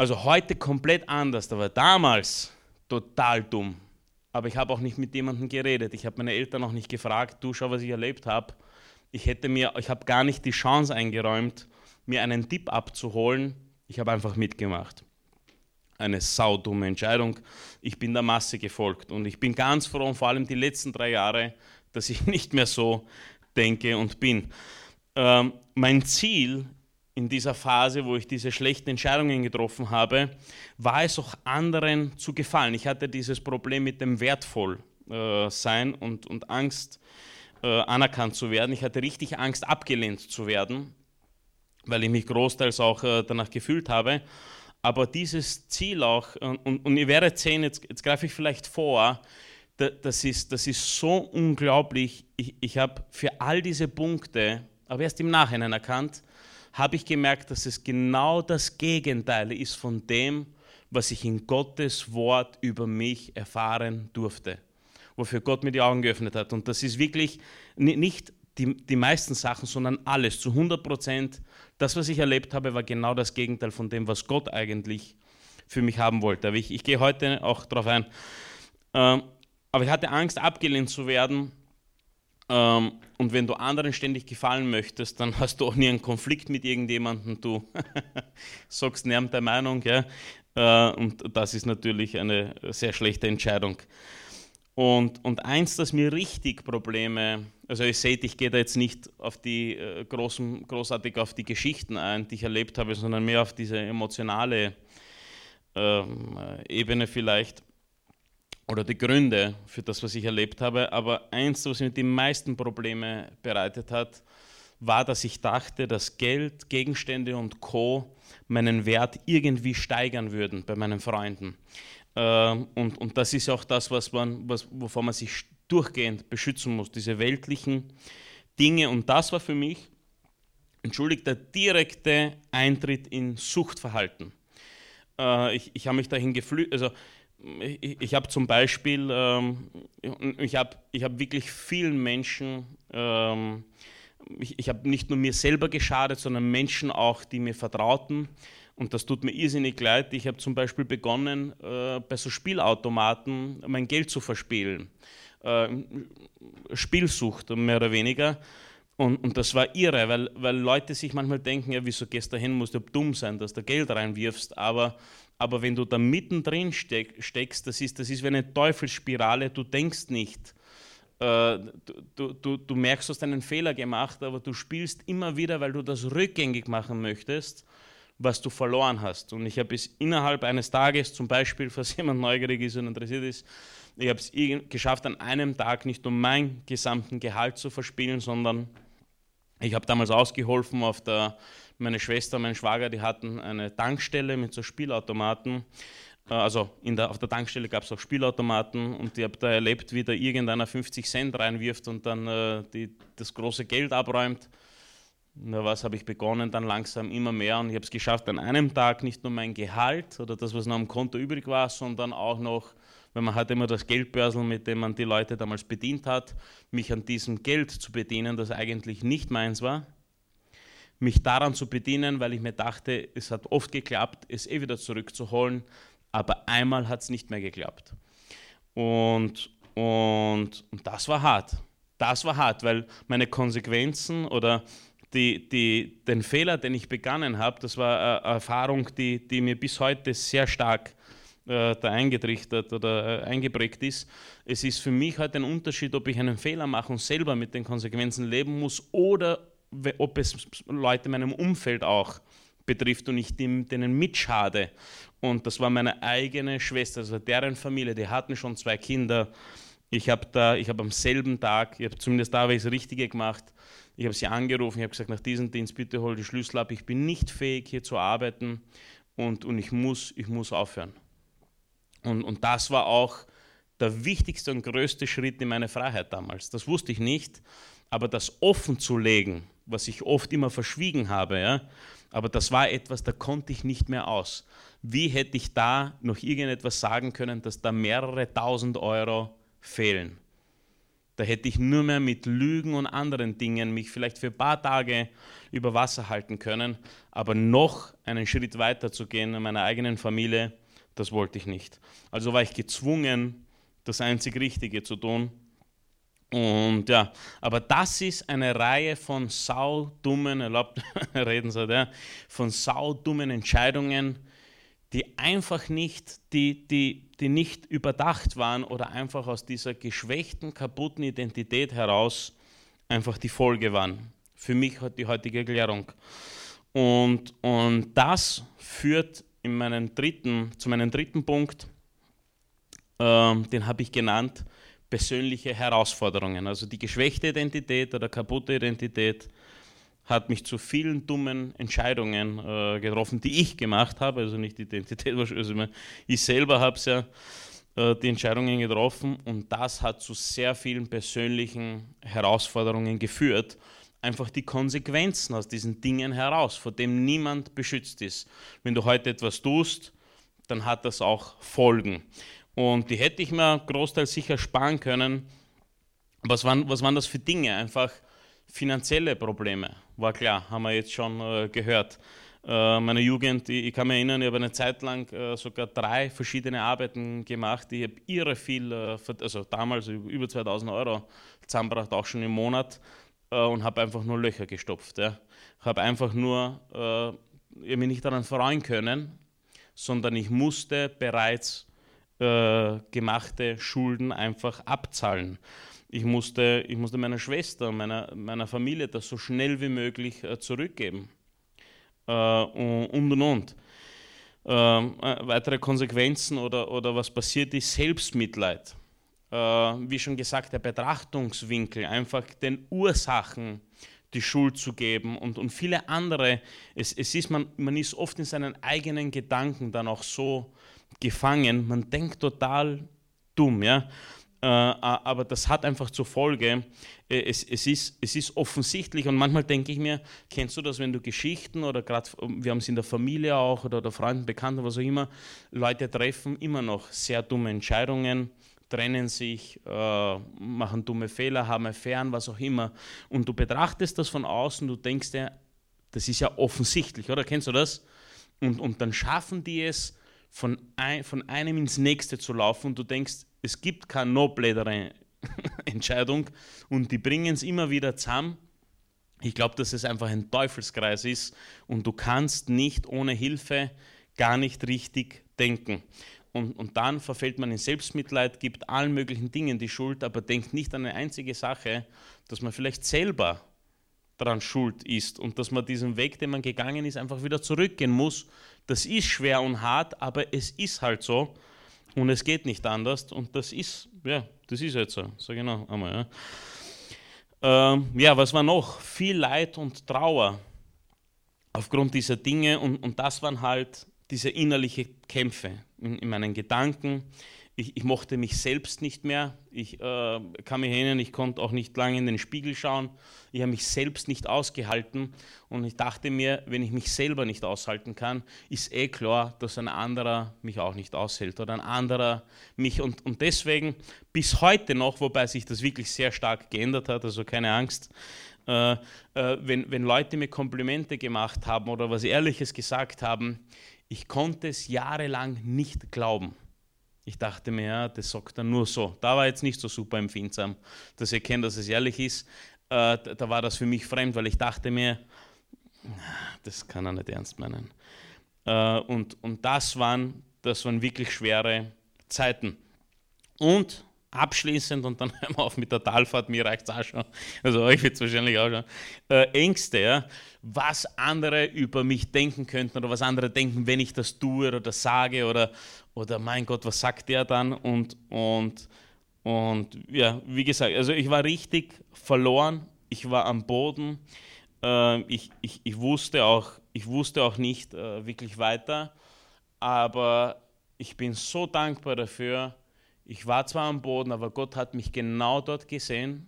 Also heute komplett anders, aber damals total dumm. Aber ich habe auch nicht mit jemandem geredet. Ich habe meine Eltern auch nicht gefragt, du schau, was ich erlebt habe. Ich hätte mir, ich habe gar nicht die Chance eingeräumt, mir einen Tipp abzuholen. Ich habe einfach mitgemacht. Eine saudumme Entscheidung. Ich bin der Masse gefolgt und ich bin ganz froh, vor allem die letzten drei Jahre, dass ich nicht mehr so denke und bin. Ähm, mein Ziel in dieser Phase, wo ich diese schlechten Entscheidungen getroffen habe, war es auch anderen zu gefallen. Ich hatte dieses Problem mit dem Wertvollsein äh, und, und Angst, äh, anerkannt zu werden. Ich hatte richtig Angst, abgelehnt zu werden, weil ich mich großteils auch äh, danach gefühlt habe. Aber dieses Ziel auch, und, und ihr werdet sehen, jetzt, jetzt greife ich vielleicht vor, das ist, das ist so unglaublich. Ich, ich habe für all diese Punkte, aber erst im Nachhinein erkannt, habe ich gemerkt, dass es genau das Gegenteil ist von dem, was ich in Gottes Wort über mich erfahren durfte, wofür Gott mir die Augen geöffnet hat. Und das ist wirklich nicht die, die meisten Sachen, sondern alles zu 100 Prozent. Das, was ich erlebt habe, war genau das Gegenteil von dem, was Gott eigentlich für mich haben wollte. Aber ich, ich gehe heute auch darauf ein. Ähm, aber ich hatte Angst, abgelehnt zu werden ähm, und wenn du anderen ständig gefallen möchtest, dann hast du auch nie einen Konflikt mit irgendjemandem. Du sagst niemand der Meinung. Ja? Äh, und das ist natürlich eine sehr schlechte Entscheidung. Und, und eins, das mir richtig Probleme, also ihr seht, ich gehe da jetzt nicht auf die äh, großen, großartig auf die Geschichten ein, die ich erlebt habe, sondern mehr auf diese emotionale ähm, Ebene vielleicht oder die Gründe für das, was ich erlebt habe. Aber eins, was mir die meisten Probleme bereitet hat, war, dass ich dachte, dass Geld, Gegenstände und Co. meinen Wert irgendwie steigern würden bei meinen Freunden. Ähm, und, und das ist auch das, was man, was, wovon man sich durchgehend beschützen muss, diese weltlichen Dinge. Und das war für mich, entschuldigt, der direkte Eintritt in Suchtverhalten. Äh, ich, ich habe mich dahin geflüchtet, also ich, ich habe zum Beispiel, ähm, ich habe ich hab wirklich vielen Menschen ähm, ich, ich habe nicht nur mir selber geschadet, sondern Menschen auch, die mir vertrauten. Und das tut mir irrsinnig leid. Ich habe zum Beispiel begonnen, äh, bei so Spielautomaten mein Geld zu verspielen. Äh, Spielsucht, mehr oder weniger. Und, und, das war irre, weil, weil Leute sich manchmal denken, ja, wieso gehst du hin, musst du dumm sein, dass du Geld reinwirfst. Aber, aber wenn du da mittendrin steck, steckst, das ist, das ist wie eine Teufelsspirale, du denkst nicht. Äh, du, du, du merkst, du hast einen Fehler gemacht, aber du spielst immer wieder, weil du das rückgängig machen möchtest, was du verloren hast. Und ich habe es innerhalb eines Tages, zum Beispiel, falls jemand neugierig ist und interessiert ist, ich habe es geschafft, an einem Tag nicht nur meinen gesamten Gehalt zu verspielen, sondern ich habe damals ausgeholfen auf der, meine Schwester, mein Schwager, die hatten eine Tankstelle mit so Spielautomaten. Äh, also der, auf der Tankstelle gab es auch Spielautomaten und ich habe da erlebt, wie da irgendeiner 50 Cent reinwirft und dann äh, die, das große Geld abräumt. Na, was habe ich begonnen, dann langsam immer mehr und ich habe es geschafft, an einem Tag nicht nur mein Gehalt oder das, was noch am Konto übrig war, sondern auch noch weil man hat immer das Geldbörsel, mit dem man die Leute damals bedient hat, mich an diesem Geld zu bedienen, das eigentlich nicht meins war, mich daran zu bedienen, weil ich mir dachte, es hat oft geklappt, es eh wieder zurückzuholen, aber einmal hat es nicht mehr geklappt. Und, und, und das war hart. Das war hart, weil meine Konsequenzen oder die, die, den Fehler, den ich begangen habe, das war eine Erfahrung, die, die mir bis heute sehr stark äh, da eingetrichtert oder äh, eingeprägt ist. Es ist für mich halt ein Unterschied, ob ich einen Fehler mache und selber mit den Konsequenzen leben muss oder ob es Leute in meinem Umfeld auch betrifft und ich dem, denen mitschade. Und das war meine eigene Schwester, also deren Familie, die hatten schon zwei Kinder. Ich habe da, ich habe am selben Tag, ich habe zumindest da habe ich das Richtige gemacht. Ich habe sie angerufen, ich habe gesagt, nach diesem Dienst bitte hol die Schlüssel ab. Ich bin nicht fähig hier zu arbeiten und, und ich muss, ich muss aufhören. Und, und das war auch der wichtigste und größte Schritt in meine Freiheit damals. Das wusste ich nicht, aber das offen zu legen, was ich oft immer verschwiegen habe, ja, aber das war etwas, da konnte ich nicht mehr aus. Wie hätte ich da noch irgendetwas sagen können, dass da mehrere tausend Euro fehlen? Da hätte ich nur mehr mit Lügen und anderen Dingen mich vielleicht für ein paar Tage über Wasser halten können, aber noch einen Schritt weiter zu gehen in meiner eigenen Familie, das wollte ich nicht. Also war ich gezwungen, das einzig Richtige zu tun. Und ja, aber das ist eine Reihe von saudummen, erlaubt reden Sie, ja, von saudummen Entscheidungen, die einfach nicht, die, die, die nicht überdacht waren oder einfach aus dieser geschwächten, kaputten Identität heraus einfach die Folge waren. Für mich hat die heutige Erklärung. Und, und das führt in meinen dritten, zu meinem dritten Punkt, ähm, den habe ich genannt, persönliche Herausforderungen. Also die geschwächte Identität oder kaputte Identität hat mich zu vielen dummen Entscheidungen äh, getroffen, die ich gemacht habe, also nicht die Identität, also ich selber habe es ja äh, die Entscheidungen getroffen und das hat zu sehr vielen persönlichen Herausforderungen geführt einfach die Konsequenzen aus diesen Dingen heraus, vor dem niemand beschützt ist. Wenn du heute etwas tust, dann hat das auch Folgen. Und die hätte ich mir großteils sicher sparen können. Was waren, was waren das für Dinge? Einfach finanzielle Probleme, war klar, haben wir jetzt schon äh, gehört. Äh, meine Jugend, ich, ich, kann mich erinnern, ich habe eine Zeit lang äh, sogar drei verschiedene Arbeiten gemacht. Ich habe irre viel, äh, also damals über 2000 Euro zusammengebracht, auch schon im Monat äh, und habe einfach nur Löcher gestopft. Ja. Habe einfach nur äh, ich mich nicht daran freuen können, sondern ich musste bereits äh, gemachte Schulden einfach abzahlen. Ich musste, ich musste meiner Schwester, meiner, meiner Familie das so schnell wie möglich äh, zurückgeben. Äh, und und und. Ähm, äh, weitere Konsequenzen oder, oder was passiert ist, Selbstmitleid wie schon gesagt, der Betrachtungswinkel, einfach den Ursachen die Schuld zu geben und, und viele andere. Es, es ist, man, man ist oft in seinen eigenen Gedanken dann auch so gefangen, man denkt total dumm, ja. Äh, aber das hat einfach zur Folge, äh, es, es, ist, es ist offensichtlich und manchmal denke ich mir, kennst du das, wenn du Geschichten oder gerade, wir haben es in der Familie auch oder, oder Freunden, Bekannten, was auch immer, Leute treffen immer noch sehr dumme Entscheidungen, trennen sich, äh, machen dumme Fehler, haben fern, was auch immer. Und du betrachtest das von außen, du denkst dir, das ist ja offensichtlich, oder? Kennst du das? Und, und dann schaffen die es, von, ein, von einem ins nächste zu laufen und du denkst, es gibt keine nobledere Entscheidung und die bringen es immer wieder zusammen. Ich glaube, dass es einfach ein Teufelskreis ist und du kannst nicht ohne Hilfe gar nicht richtig denken. Und, und dann verfällt man in Selbstmitleid, gibt allen möglichen Dingen die Schuld, aber denkt nicht an eine einzige Sache, dass man vielleicht selber daran schuld ist und dass man diesen Weg, den man gegangen ist, einfach wieder zurückgehen muss. Das ist schwer und hart, aber es ist halt so und es geht nicht anders und das ist, ja, das ist jetzt so. So genau, einmal, ja. Ähm, ja, was war noch? Viel Leid und Trauer aufgrund dieser Dinge und, und das waren halt diese innerliche Kämpfe in, in meinen Gedanken. Ich, ich, mochte mich selbst nicht mehr. Ich äh, kann mich erinnern, ich konnte auch nicht lange in den Spiegel schauen. Ich habe mich selbst nicht ausgehalten und ich dachte mir, wenn ich mich selber nicht aushalten kann, ist eh klar, dass ein anderer mich auch nicht aushält oder ein anderer mich. Und, und deswegen bis heute noch, wobei sich das wirklich sehr stark geändert hat, also keine Angst, äh, äh, wenn, wenn Leute mir Komplimente gemacht haben oder was Ehrliches gesagt haben, ich konnte es jahrelang nicht glauben. Ich dachte mir, ja, das sagt er nur so. Da war jetzt nicht so super empfindsam, dass ihr kennt, dass es ehrlich ist. Äh, da war das für mich fremd, weil ich dachte mir, das kann er nicht ernst meinen. Äh, und, und das, waren, das waren wirklich schwere Zeiten. Und abschließend, und dann hören wir auf mit der Talfahrt, mir reicht es auch schon, also euch wird es wahrscheinlich auch schon, äh, Ängste, ja, was andere über mich denken könnten oder was andere denken, wenn ich das tue oder sage oder, oder mein Gott, was sagt der dann? Und, und, und ja, wie gesagt, also ich war richtig verloren, ich war am Boden, äh, ich, ich, ich, wusste auch, ich wusste auch nicht äh, wirklich weiter, aber ich bin so dankbar dafür, ich war zwar am Boden, aber Gott hat mich genau dort gesehen.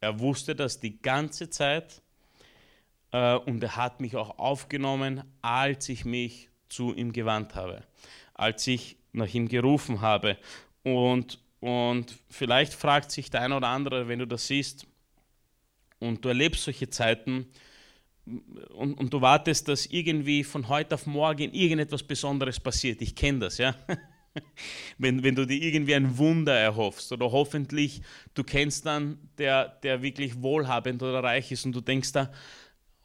Er wusste das die ganze Zeit äh, und er hat mich auch aufgenommen, als ich mich zu ihm gewandt habe, als ich nach ihm gerufen habe. Und, und vielleicht fragt sich der eine oder andere, wenn du das siehst und du erlebst solche Zeiten, und, und, du wartest, dass irgendwie von heute auf morgen irgendetwas Besonderes passiert. Ich kenne das, ja. wenn, wenn du dir irgendwie ein Wunder erhoffst oder hoffentlich du kennst dann, der, der wirklich wohlhabend oder reich ist und du denkst da,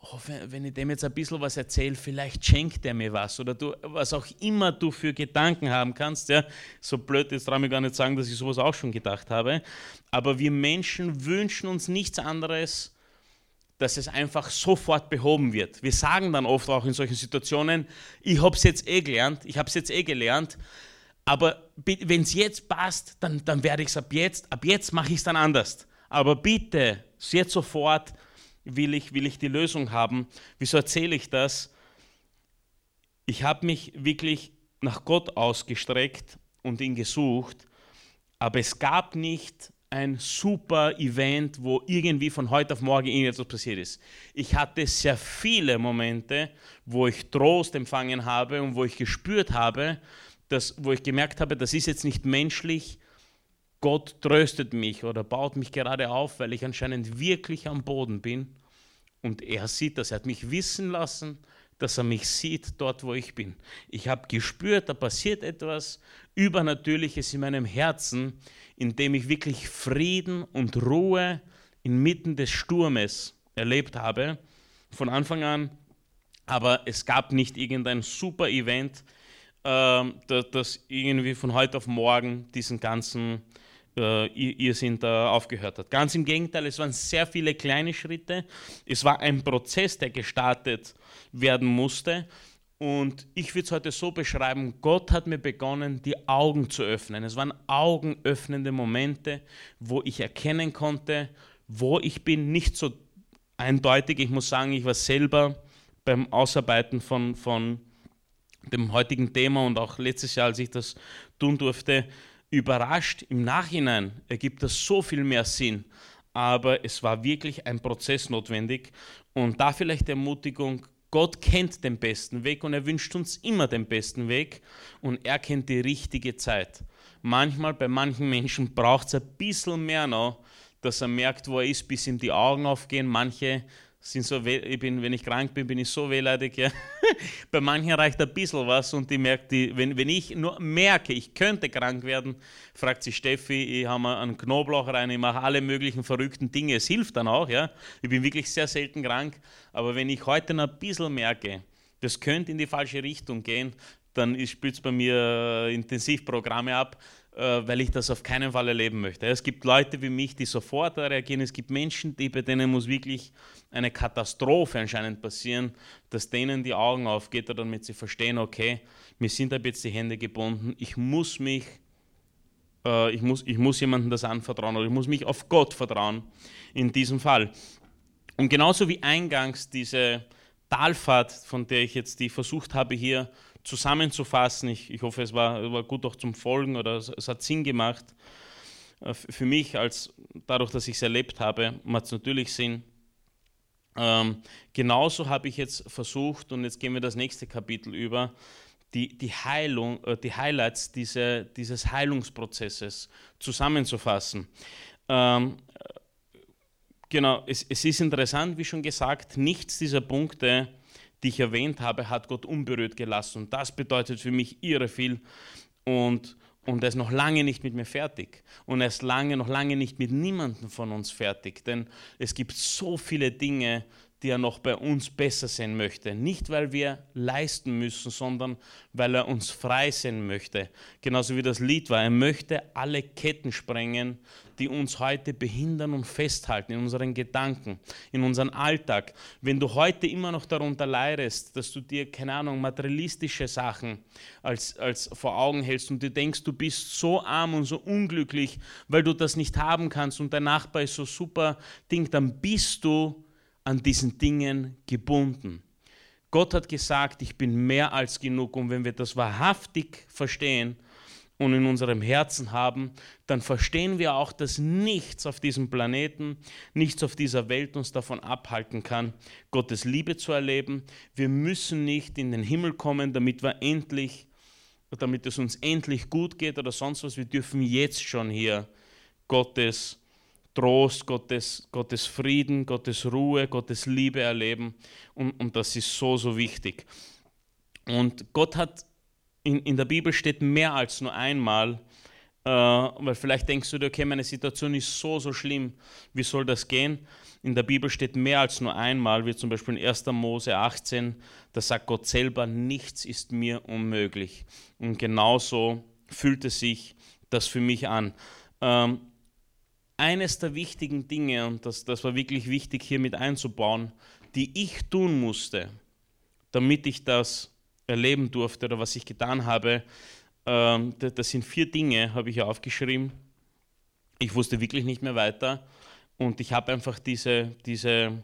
oh, wenn ich dem jetzt ein bisschen was erzähle, vielleicht schenkt er mir was oder du, was auch immer du für Gedanken haben kannst. Ja, so blöd, jetzt traue ich gar nicht sagen, dass ich sowas auch schon gedacht habe. Aber wir Menschen wünschen uns nichts anderes, dass es einfach sofort behoben wird. Wir sagen dann oft auch in solchen Situationen, ich habe es jetzt eh gelernt, ich habe es jetzt eh gelernt, aber wenn es jetzt passt, dann, dann werde ich es ab jetzt, ab jetzt mache ich es dann anders. Aber bitte, jetzt sofort will ich, will ich die Lösung haben. Wieso erzähle ich das? Ich habe mich wirklich nach Gott ausgestreckt und ihn gesucht, aber es gab nicht ein super Event, wo irgendwie von heute auf morgen irgendetwas passiert ist. Ich hatte sehr viele Momente, wo ich Trost empfangen habe und wo ich gespürt habe, das, wo ich gemerkt habe, das ist jetzt nicht menschlich, Gott tröstet mich oder baut mich gerade auf, weil ich anscheinend wirklich am Boden bin. Und er sieht das. Er hat mich wissen lassen, dass er mich sieht dort, wo ich bin. Ich habe gespürt, da passiert etwas Übernatürliches in meinem Herzen, in dem ich wirklich Frieden und Ruhe inmitten des Sturmes erlebt habe. Von Anfang an. Aber es gab nicht irgendein super Event, ähm, dass irgendwie von heute auf morgen diesen ganzen äh, Irrsinn da aufgehört hat. Ganz im Gegenteil, es waren sehr viele kleine Schritte. Es war ein Prozess, der gestartet werden musste. Und ich würde es heute so beschreiben, Gott hat mir begonnen, die Augen zu öffnen. Es waren augenöffnende Momente, wo ich erkennen konnte, wo ich bin. Nicht so eindeutig, ich muss sagen, ich war selber beim Ausarbeiten von, von dem heutigen Thema und auch letztes Jahr, als ich das tun durfte, überrascht. Im Nachhinein ergibt das so viel mehr Sinn. Aber es war wirklich ein Prozess notwendig. Und da vielleicht Ermutigung, Gott kennt den besten Weg und er wünscht uns immer den besten Weg und er kennt die richtige Zeit. Manchmal, bei manchen Menschen braucht es ein bisschen mehr noch, dass er merkt, wo er ist, bis ihm die Augen aufgehen. Manche sind so, ich bin, wenn ich krank bin, bin ich so wehleidig. Ja. Bei manchen reicht ein bisschen was und die merkt, die, wenn, wenn ich nur merke, ich könnte krank werden, fragt sie Steffi, ich habe einen Knoblauch rein, ich mache alle möglichen verrückten Dinge. Es hilft dann auch. Ja. Ich bin wirklich sehr selten krank, aber wenn ich heute noch ein bisschen merke, das könnte in die falsche Richtung gehen, dann spielt es bei mir Intensivprogramme ab weil ich das auf keinen Fall erleben möchte. Es gibt Leute wie mich, die sofort reagieren. Es gibt Menschen, die, bei denen muss wirklich eine Katastrophe anscheinend passieren, dass denen die Augen aufgeht, damit sie verstehen, okay, mir sind ab jetzt die Hände gebunden, ich muss mich, äh, ich, muss, ich muss jemandem das anvertrauen oder ich muss mich auf Gott vertrauen in diesem Fall. Und genauso wie eingangs diese Talfahrt, von der ich jetzt die versucht habe hier zusammenzufassen. Ich, ich hoffe, es war, war, gut auch zum Folgen oder es, es hat Sinn gemacht. Äh, für mich, als dadurch, dass ich es erlebt habe, macht es natürlich Sinn. Ähm, genauso habe ich jetzt versucht, und jetzt gehen wir das nächste Kapitel über, die, die, Heilung, äh, die Highlights diese, dieses Heilungsprozesses zusammenzufassen. Ähm, genau, es, es ist interessant, wie schon gesagt, nichts dieser Punkte die ich erwähnt habe, hat Gott unberührt gelassen. Und das bedeutet für mich irre viel. Und, und er ist noch lange nicht mit mir fertig. Und er ist lange, noch lange nicht mit niemandem von uns fertig. Denn es gibt so viele Dinge, die er noch bei uns besser sehen möchte. Nicht, weil wir leisten müssen, sondern weil er uns frei sehen möchte. Genauso wie das Lied war. Er möchte alle Ketten sprengen, die uns heute behindern und festhalten in unseren Gedanken, in unserem Alltag. Wenn du heute immer noch darunter leidest, dass du dir, keine Ahnung, materialistische Sachen als, als vor Augen hältst und du denkst, du bist so arm und so unglücklich, weil du das nicht haben kannst und dein Nachbar ist so super Ding, dann bist du an diesen Dingen gebunden. Gott hat gesagt, ich bin mehr als genug. Und wenn wir das wahrhaftig verstehen und in unserem Herzen haben, dann verstehen wir auch, dass nichts auf diesem Planeten, nichts auf dieser Welt uns davon abhalten kann, Gottes Liebe zu erleben. Wir müssen nicht in den Himmel kommen, damit wir endlich, damit es uns endlich gut geht oder sonst was. Wir dürfen jetzt schon hier Gottes Trost, Gottes, Gottes Frieden, Gottes Ruhe, Gottes Liebe erleben. Und, und das ist so, so wichtig. Und Gott hat, in, in der Bibel steht mehr als nur einmal, äh, weil vielleicht denkst du dir, okay, meine Situation ist so, so schlimm, wie soll das gehen? In der Bibel steht mehr als nur einmal, wie zum Beispiel in 1. Mose 18, da sagt Gott selber, nichts ist mir unmöglich. Und genauso fühlt es sich das für mich an. Ähm, eines der wichtigen Dinge, und das, das war wirklich wichtig hier mit einzubauen, die ich tun musste, damit ich das erleben durfte oder was ich getan habe, ähm, das sind vier Dinge, habe ich aufgeschrieben. Ich wusste wirklich nicht mehr weiter und ich habe einfach diese, diese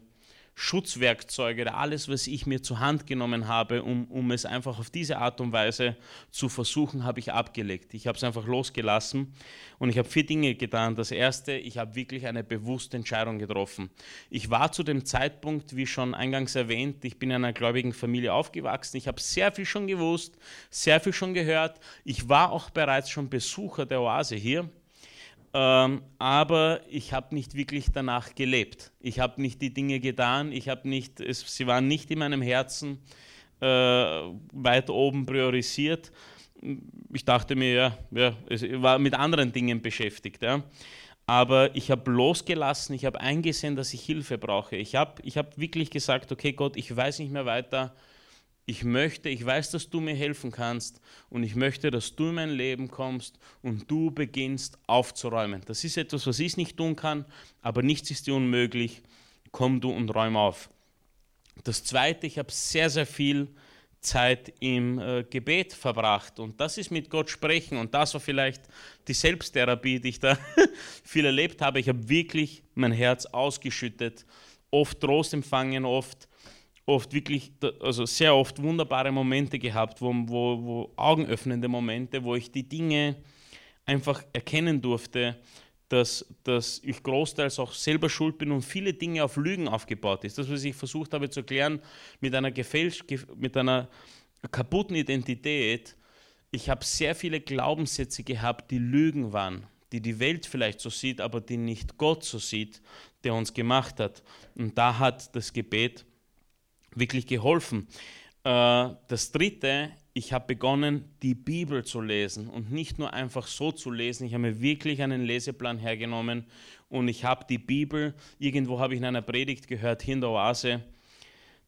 Schutzwerkzeuge oder alles, was ich mir zur Hand genommen habe, um, um es einfach auf diese Art und Weise zu versuchen, habe ich abgelegt. Ich habe es einfach losgelassen und ich habe vier Dinge getan. Das erste, ich habe wirklich eine bewusste Entscheidung getroffen. Ich war zu dem Zeitpunkt, wie schon eingangs erwähnt, ich bin in einer gläubigen Familie aufgewachsen. Ich habe sehr viel schon gewusst, sehr viel schon gehört. Ich war auch bereits schon Besucher der Oase hier ähm, aber ich habe nicht wirklich danach gelebt. Ich habe nicht die Dinge getan, ich habe nicht, es, sie waren nicht in meinem Herzen äh, weit oben priorisiert. Ich dachte mir, ja, ja, es war mit anderen Dingen beschäftigt. Ja. Aber ich habe losgelassen, ich habe eingesehen, dass ich Hilfe brauche. Ich habe ich hab wirklich gesagt, okay Gott, ich weiß nicht mehr weiter, ich möchte, ich weiß, dass du mir helfen kannst und ich möchte, dass du in mein Leben kommst und du beginnst aufzuräumen. Das ist etwas, was ich nicht tun kann, aber nichts ist dir unmöglich. Komm du und räum auf. Das Zweite, ich habe sehr, sehr viel Zeit im äh, Gebet verbracht und das ist mit Gott sprechen und das war vielleicht die Selbsttherapie, die ich da viel erlebt habe. Ich habe wirklich mein Herz ausgeschüttet, oft Trost empfangen, oft oft wirklich, also sehr oft wunderbare Momente gehabt, wo, wo, wo augenöffnende Momente, wo ich die Dinge einfach erkennen durfte, dass, dass ich großteils auch selber schuld bin und viele Dinge auf Lügen aufgebaut ist. Das, was ich versucht habe zu erklären mit einer, gefälsch, mit einer kaputten Identität, ich habe sehr viele Glaubenssätze gehabt, die Lügen waren, die die Welt vielleicht so sieht, aber die nicht Gott so sieht, der uns gemacht hat. Und da hat das Gebet wirklich geholfen. Äh, das Dritte, ich habe begonnen, die Bibel zu lesen und nicht nur einfach so zu lesen. Ich habe mir wirklich einen Leseplan hergenommen und ich habe die Bibel, irgendwo habe ich in einer Predigt gehört, hier in der Oase,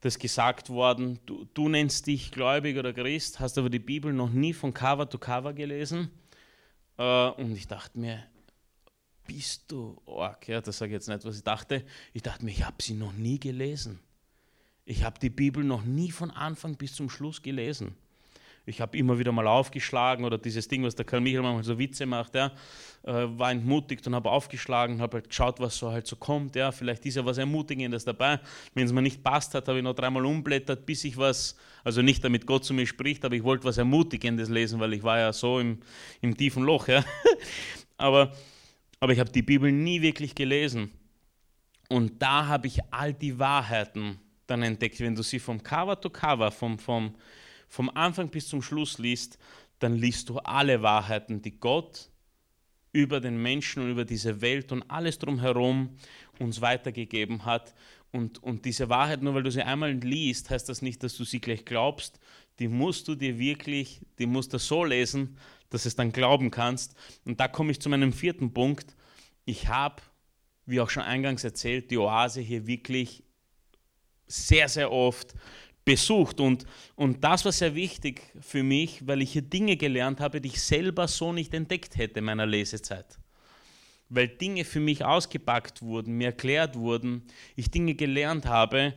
das gesagt worden, du, du nennst dich gläubig oder Christ, hast aber die Bibel noch nie von Cover to Cover gelesen. Äh, und ich dachte mir, bist du arg? Ja, das sage ich jetzt nicht, was ich dachte. Ich dachte mir, ich habe sie noch nie gelesen. Ich habe die Bibel noch nie von Anfang bis zum Schluss gelesen. Ich habe immer wieder mal aufgeschlagen oder dieses Ding, was der Karl Michael manchmal so Witze macht, ja, äh, war entmutigt und habe aufgeschlagen, habe halt geschaut, was so halt so kommt. Ja, vielleicht ist ja was Ermutigendes dabei. Wenn es mir nicht passt hat, habe ich noch dreimal umblättert, bis ich was, also nicht damit Gott zu mir spricht, aber ich wollte was Ermutigendes lesen, weil ich war ja so im, im tiefen Loch. Ja. aber, aber ich habe die Bibel nie wirklich gelesen. Und da habe ich all die Wahrheiten dann entdeckt, wenn du sie vom Cover to Cover, vom, vom, vom Anfang bis zum Schluss liest, dann liest du alle Wahrheiten, die Gott über den Menschen und über diese Welt und alles drumherum uns weitergegeben hat. Und, und diese Wahrheit, nur weil du sie einmal liest, heißt das nicht, dass du sie gleich glaubst. Die musst du dir wirklich, die musst du so lesen, dass es dann glauben kannst. Und da komme ich zu meinem vierten Punkt. Ich habe, wie auch schon eingangs erzählt, die Oase hier wirklich sehr, sehr oft besucht. Und, und das war sehr wichtig für mich, weil ich hier Dinge gelernt habe, die ich selber so nicht entdeckt hätte in meiner Lesezeit. Weil Dinge für mich ausgepackt wurden, mir erklärt wurden, ich Dinge gelernt habe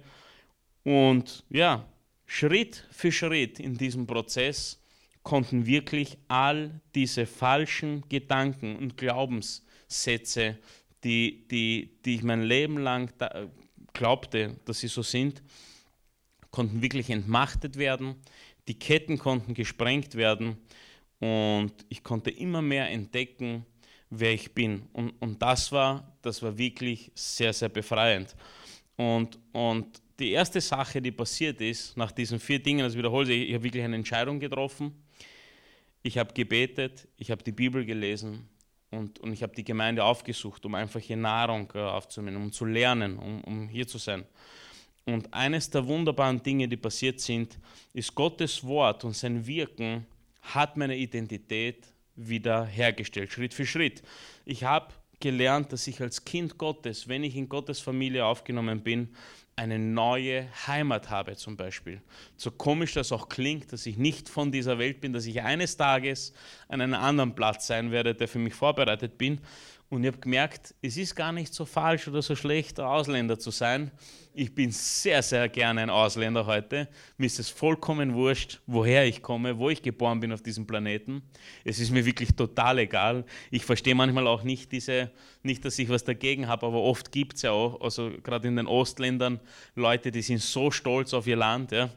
und ja, Schritt für Schritt in diesem Prozess konnten wirklich all diese falschen Gedanken und Glaubenssätze, die, die, die ich mein Leben lang glaubte, dass sie so sind, konnten wirklich entmachtet werden, die Ketten konnten gesprengt werden und ich konnte immer mehr entdecken, wer ich bin. Und, und das, war, das war wirklich sehr, sehr befreiend. Und, und die erste Sache, die passiert ist, nach diesen vier Dingen, das wiederhole ich, ich habe wirklich eine Entscheidung getroffen. Ich habe gebetet, ich habe die Bibel gelesen und, und ich habe die Gemeinde aufgesucht, um einfach hier Nahrung äh, aufzunehmen, um zu lernen, um, um hier zu sein. Und eines der wunderbaren Dinge, die passiert sind, ist Gottes Wort und sein Wirken hat meine Identität wieder hergestellt, Schritt für Schritt. Ich habe gelernt, dass ich als Kind Gottes, wenn ich in Gottes Familie aufgenommen bin, eine neue Heimat habe zum Beispiel. So komisch das auch klingt, dass ich nicht von dieser Welt bin, dass ich eines Tages an einem anderen Platz sein werde, der für mich vorbereitet bin. Und ich habe gemerkt, es ist gar nicht so falsch oder so schlecht, Ausländer zu sein, ich bin sehr, sehr gerne ein Ausländer heute. Mir ist es vollkommen wurscht, woher ich komme, wo ich geboren bin auf diesem Planeten. Es ist mir wirklich total egal. Ich verstehe manchmal auch nicht diese, nicht, dass ich was dagegen habe, aber oft gibt es ja auch, also gerade in den Ostländern, Leute, die sind so stolz auf ihr Land, ja,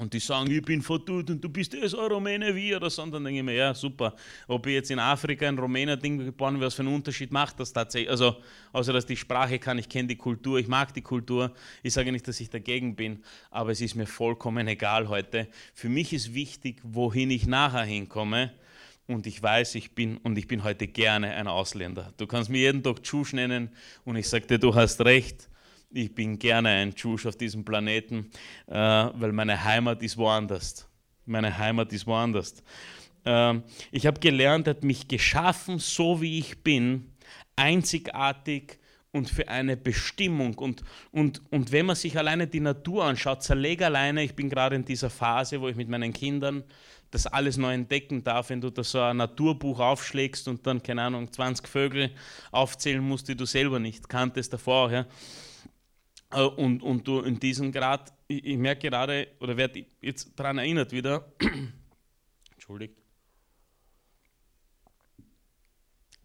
und die sagen, ich bin dort und du bist eh so ein Rumäne wie oder so. Und dann denke ich mir, ja, super. Ob ich jetzt in Afrika ein Rumäner-Ding geboren was für einen Unterschied macht das tatsächlich? Also, außer dass die Sprache kann, ich kenne die Kultur, ich mag die Kultur. Ich sage nicht, dass ich dagegen bin, aber es ist mir vollkommen egal heute. Für mich ist wichtig, wohin ich nachher hinkomme. Und ich weiß, ich bin und ich bin heute gerne ein Ausländer. Du kannst mir jeden Tag Tschusch nennen und ich dir, du hast recht ich bin gerne ein Jewish auf diesem Planeten, äh, weil meine Heimat ist woanders. Meine Heimat ist woanders. Ähm, ich habe gelernt, er hat mich geschaffen, so wie ich bin, einzigartig und für eine Bestimmung. Und, und, und wenn man sich alleine die Natur anschaut, zerleg alleine, ich bin gerade in dieser Phase, wo ich mit meinen Kindern das alles neu entdecken darf, wenn du da so ein Naturbuch aufschlägst und dann, keine Ahnung, 20 Vögel aufzählen musst, die du selber nicht kanntest davor. Ja und, und du in diesem Grad, ich, ich merke gerade, oder werde jetzt daran erinnert wieder, entschuldigt,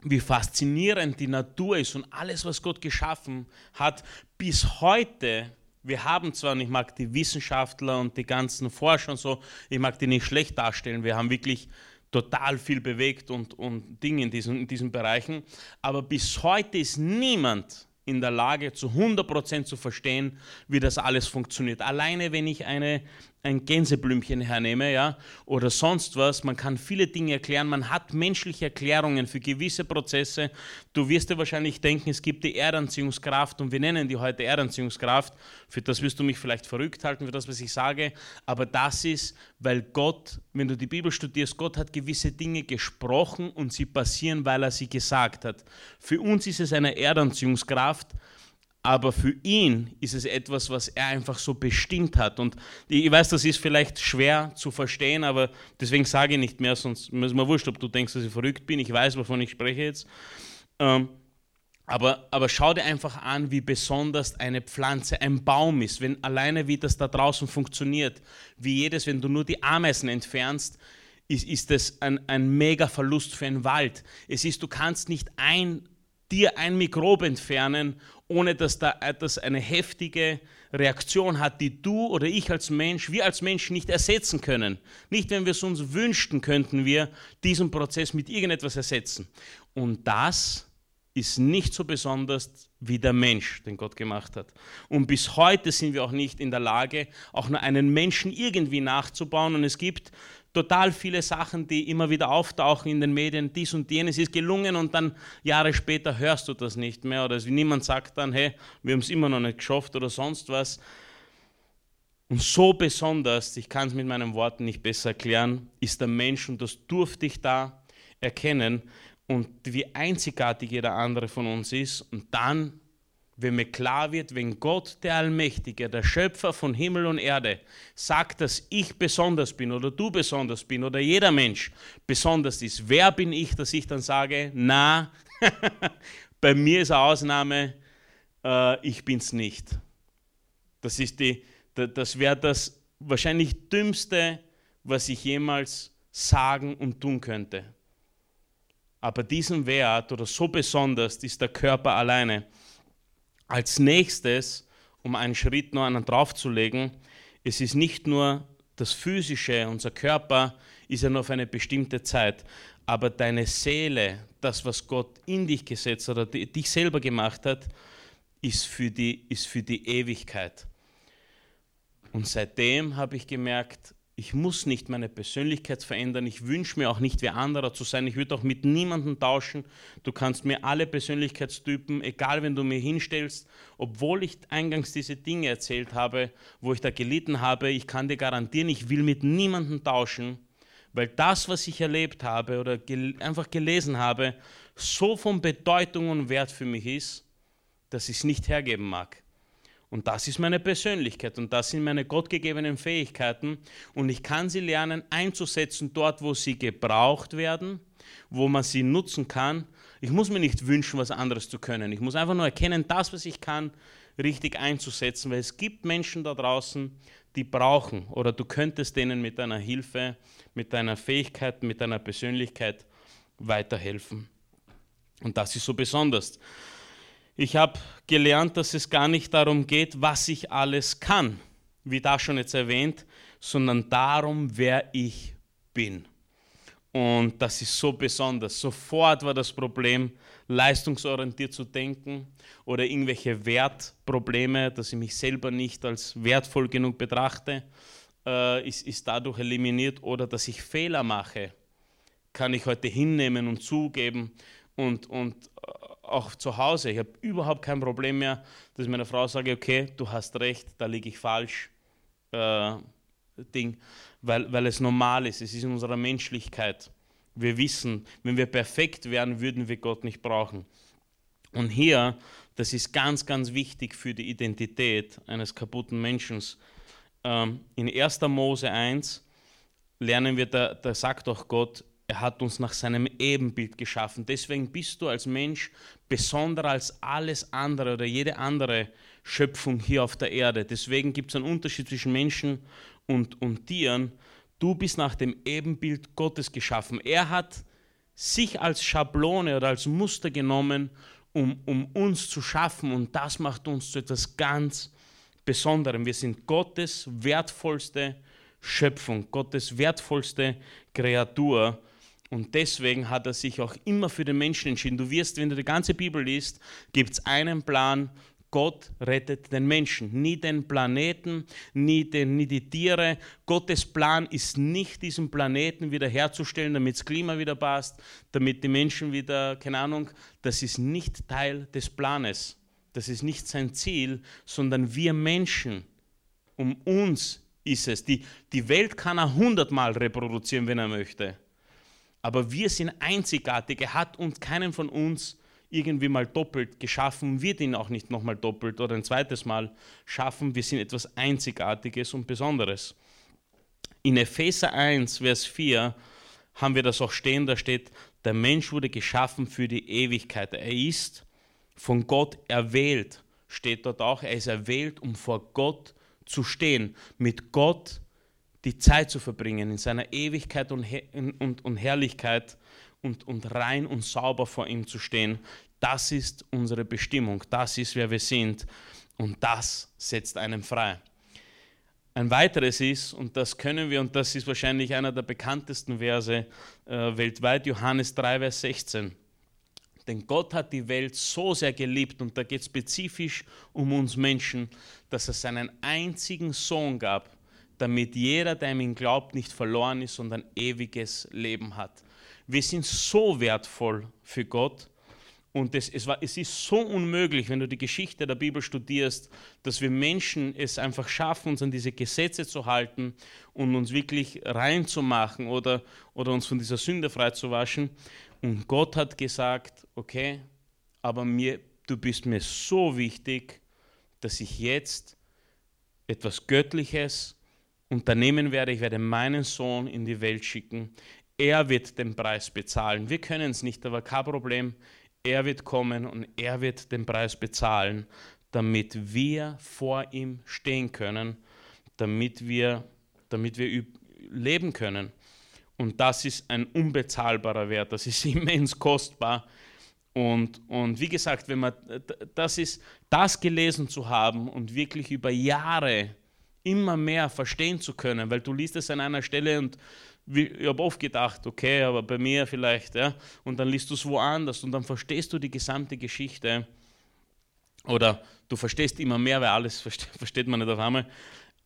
wie faszinierend die Natur ist und alles, was Gott geschaffen hat, bis heute. Wir haben zwar, ich mag die Wissenschaftler und die ganzen Forscher und so, ich mag die nicht schlecht darstellen, wir haben wirklich total viel bewegt und, und Dinge in diesen, in diesen Bereichen. Aber bis heute ist niemand in der Lage, zu 100% zu verstehen, wie das alles funktioniert. Alleine wenn ich eine, ein Gänseblümchen hernehme, ja, oder sonst was. Man kann viele Dinge erklären. Man hat menschliche Erklärungen für gewisse Prozesse. Du wirst dir wahrscheinlich denken, es gibt die Erdanziehungskraft und wir nennen die heute Erdanziehungskraft. Für das wirst du mich vielleicht verrückt halten, für das, was ich sage. Aber das ist, weil Gott, wenn du die Bibel studierst, Gott hat gewisse Dinge gesprochen und sie passieren, weil er sie gesagt hat. Für uns ist es eine Erdanziehungskraft aber für ihn ist es etwas, was er einfach so bestimmt hat. Und ich weiß, das ist vielleicht schwer zu verstehen, aber deswegen sage ich nicht mehr, sonst ist mir wurscht, ob du denkst, dass ich verrückt bin. Ich weiß, wovon ich spreche jetzt. Ähm, aber, aber schau dir einfach an, wie besonders eine Pflanze, ein Baum ist, wenn alleine wie das da draußen funktioniert, wie jedes, wenn du nur die Ameisen entfernst, ist, ist das ein, ein mega Verlust für einen Wald. Es ist, du kannst nicht ein, dir ein Mikrob entfernen ohne dass da etwas eine heftige Reaktion hat, die du oder ich als Mensch, wir als Menschen nicht ersetzen können. Nicht, wenn wir es uns wünschten, könnten wir diesen Prozess mit irgendetwas ersetzen. Und das ist nicht so besonders wie der Mensch, den Gott gemacht hat. Und bis heute sind wir auch nicht in der Lage, auch nur einen Menschen irgendwie nachzubauen. Und es gibt total viele Sachen, die immer wieder auftauchen in den Medien, dies und jenes ist gelungen und dann Jahre später hörst du das nicht mehr oder niemand sagt dann, hey, wir haben es immer noch nicht geschafft oder sonst was. Und so besonders, ich kann es mit meinen Worten nicht besser erklären, ist der Mensch und das durfte ich da erkennen und wie einzigartig jeder andere von uns ist und dann wenn mir klar wird, wenn Gott, der Allmächtige, der Schöpfer von Himmel und Erde, sagt, dass ich besonders bin oder du besonders bin oder jeder Mensch besonders ist, wer bin ich, dass ich dann sage, na, bei mir ist eine Ausnahme, äh, ich bin's nicht. Das, das wäre das wahrscheinlich dümmste, was ich jemals sagen und tun könnte. Aber diesen Wert oder so besonders ist der Körper alleine. Als nächstes, um einen Schritt noch einen draufzulegen, es ist nicht nur das Physische, unser Körper ist ja nur auf eine bestimmte Zeit, aber deine Seele, das, was Gott in dich gesetzt oder dich selber gemacht hat, ist für die, ist für die Ewigkeit. Und seitdem habe ich gemerkt, ich muss nicht meine Persönlichkeit verändern. Ich wünsche mir auch nicht, wer anderer zu sein. Ich würde auch mit niemandem tauschen. Du kannst mir alle Persönlichkeitstypen, egal wenn du mir hinstellst, obwohl ich eingangs diese Dinge erzählt habe, wo ich da gelitten habe, ich kann dir garantieren, ich will mit niemandem tauschen, weil das, was ich erlebt habe oder gel einfach gelesen habe, so von Bedeutung und Wert für mich ist, dass ich es nicht hergeben mag. Und das ist meine Persönlichkeit und das sind meine gottgegebenen Fähigkeiten. Und ich kann sie lernen einzusetzen dort, wo sie gebraucht werden, wo man sie nutzen kann. Ich muss mir nicht wünschen, was anderes zu können. Ich muss einfach nur erkennen, das, was ich kann, richtig einzusetzen, weil es gibt Menschen da draußen, die brauchen oder du könntest denen mit deiner Hilfe, mit deiner Fähigkeit, mit deiner Persönlichkeit weiterhelfen. Und das ist so besonders. Ich habe gelernt, dass es gar nicht darum geht, was ich alles kann, wie da schon jetzt erwähnt, sondern darum, wer ich bin. Und das ist so besonders. Sofort war das Problem, leistungsorientiert zu denken oder irgendwelche Wertprobleme, dass ich mich selber nicht als wertvoll genug betrachte, äh, ist, ist dadurch eliminiert. Oder dass ich Fehler mache, kann ich heute hinnehmen und zugeben und, und auch zu Hause. Ich habe überhaupt kein Problem mehr, dass ich meiner Frau sage, okay, du hast recht, da liege ich falsch. Äh, Ding, weil, weil es normal ist, es ist in unserer Menschlichkeit. Wir wissen, wenn wir perfekt wären, würden wir Gott nicht brauchen. Und hier, das ist ganz, ganz wichtig für die Identität eines kaputten Menschen. Ähm, in 1. Mose 1 lernen wir, da, da sagt auch Gott, er hat uns nach seinem Ebenbild geschaffen. Deswegen bist du als Mensch besonderer als alles andere oder jede andere Schöpfung hier auf der Erde. Deswegen gibt es einen Unterschied zwischen Menschen und, und Tieren. Du bist nach dem Ebenbild Gottes geschaffen. Er hat sich als Schablone oder als Muster genommen, um, um uns zu schaffen. Und das macht uns zu etwas ganz Besonderem. Wir sind Gottes wertvollste Schöpfung, Gottes wertvollste Kreatur Und deswegen hat er sich auch immer für den Menschen entschieden. Du wirst, wenn du die ganze Bibel liest, gibt es einen Plan, Gott rettet den Menschen, nie den Planeten, nie, den, nie die Tiere. Gottes Plan ist nicht, diesen Planeten wiederherzustellen, damit das Klima wieder passt, damit die Menschen wieder, keine Ahnung, das ist nicht Teil des Planes. Das ist nicht sein Ziel, sondern wir Menschen, um uns ist es. Die, die Welt kann er hundertmal reproduzieren, wenn er möchte. Aber wir sind einzigartig. Er hat uns, keinen von uns, irgendwie mal doppelt geschaffen, wird ihn auch nicht nochmal doppelt oder ein zweites Mal schaffen. Wir sind etwas Einzigartiges und Besonderes. In Epheser 1, Vers 4 haben wir das auch stehen, da steht, der Mensch wurde geschaffen für die Ewigkeit. Er ist von Gott erwählt, steht dort auch. Er ist erwählt, um vor Gott zu stehen, mit Gott die Zeit zu verbringen, in seiner Ewigkeit und, und, und Herrlichkeit und, und rein und sauber vor ihm zu stehen. Das ist unsere Bestimmung, das ist, wer wir sind und das setzt einen frei. Ein weiteres ist, und das können wir, und das ist wahrscheinlich einer der bekanntesten Verse äh, weltweit, Johannes 3, Vers 16. Denn Gott hat die Welt so sehr geliebt, und da geht es spezifisch um uns Menschen, dass er seinen einzigen Sohn gab, damit jeder, der ihm glaubt, nicht verloren ist, sondern ewiges Leben hat. Wir sind so wertvoll für Gott. Und es, es, war, es ist so unmöglich, wenn du die Geschichte der Bibel studierst, dass wir Menschen es einfach schaffen, uns an diese Gesetze zu halten und uns wirklich reinzumachen oder, oder uns von dieser Sünde freizuwaschen. Und Gott hat gesagt, okay, aber mir, du bist mir so wichtig, dass ich jetzt etwas Göttliches unternehmen werde. Ich werde meinen Sohn in die Welt schicken. Er wird den Preis bezahlen. Wir können es nicht, aber kein Problem. Er wird kommen und er wird den Preis bezahlen, damit wir vor ihm stehen können, damit wir, damit wir leben können. Und das ist ein unbezahlbarer Wert, das ist immens kostbar. Und, und wie gesagt, wenn man das ist, das gelesen zu haben und wirklich über Jahre immer mehr verstehen zu können, weil du liest es an einer Stelle und ich habe oft gedacht, okay, aber bei mir vielleicht, ja, und dann liest du es woanders und dann verstehst du die gesamte Geschichte oder du verstehst immer mehr, weil alles versteht man nicht auf einmal,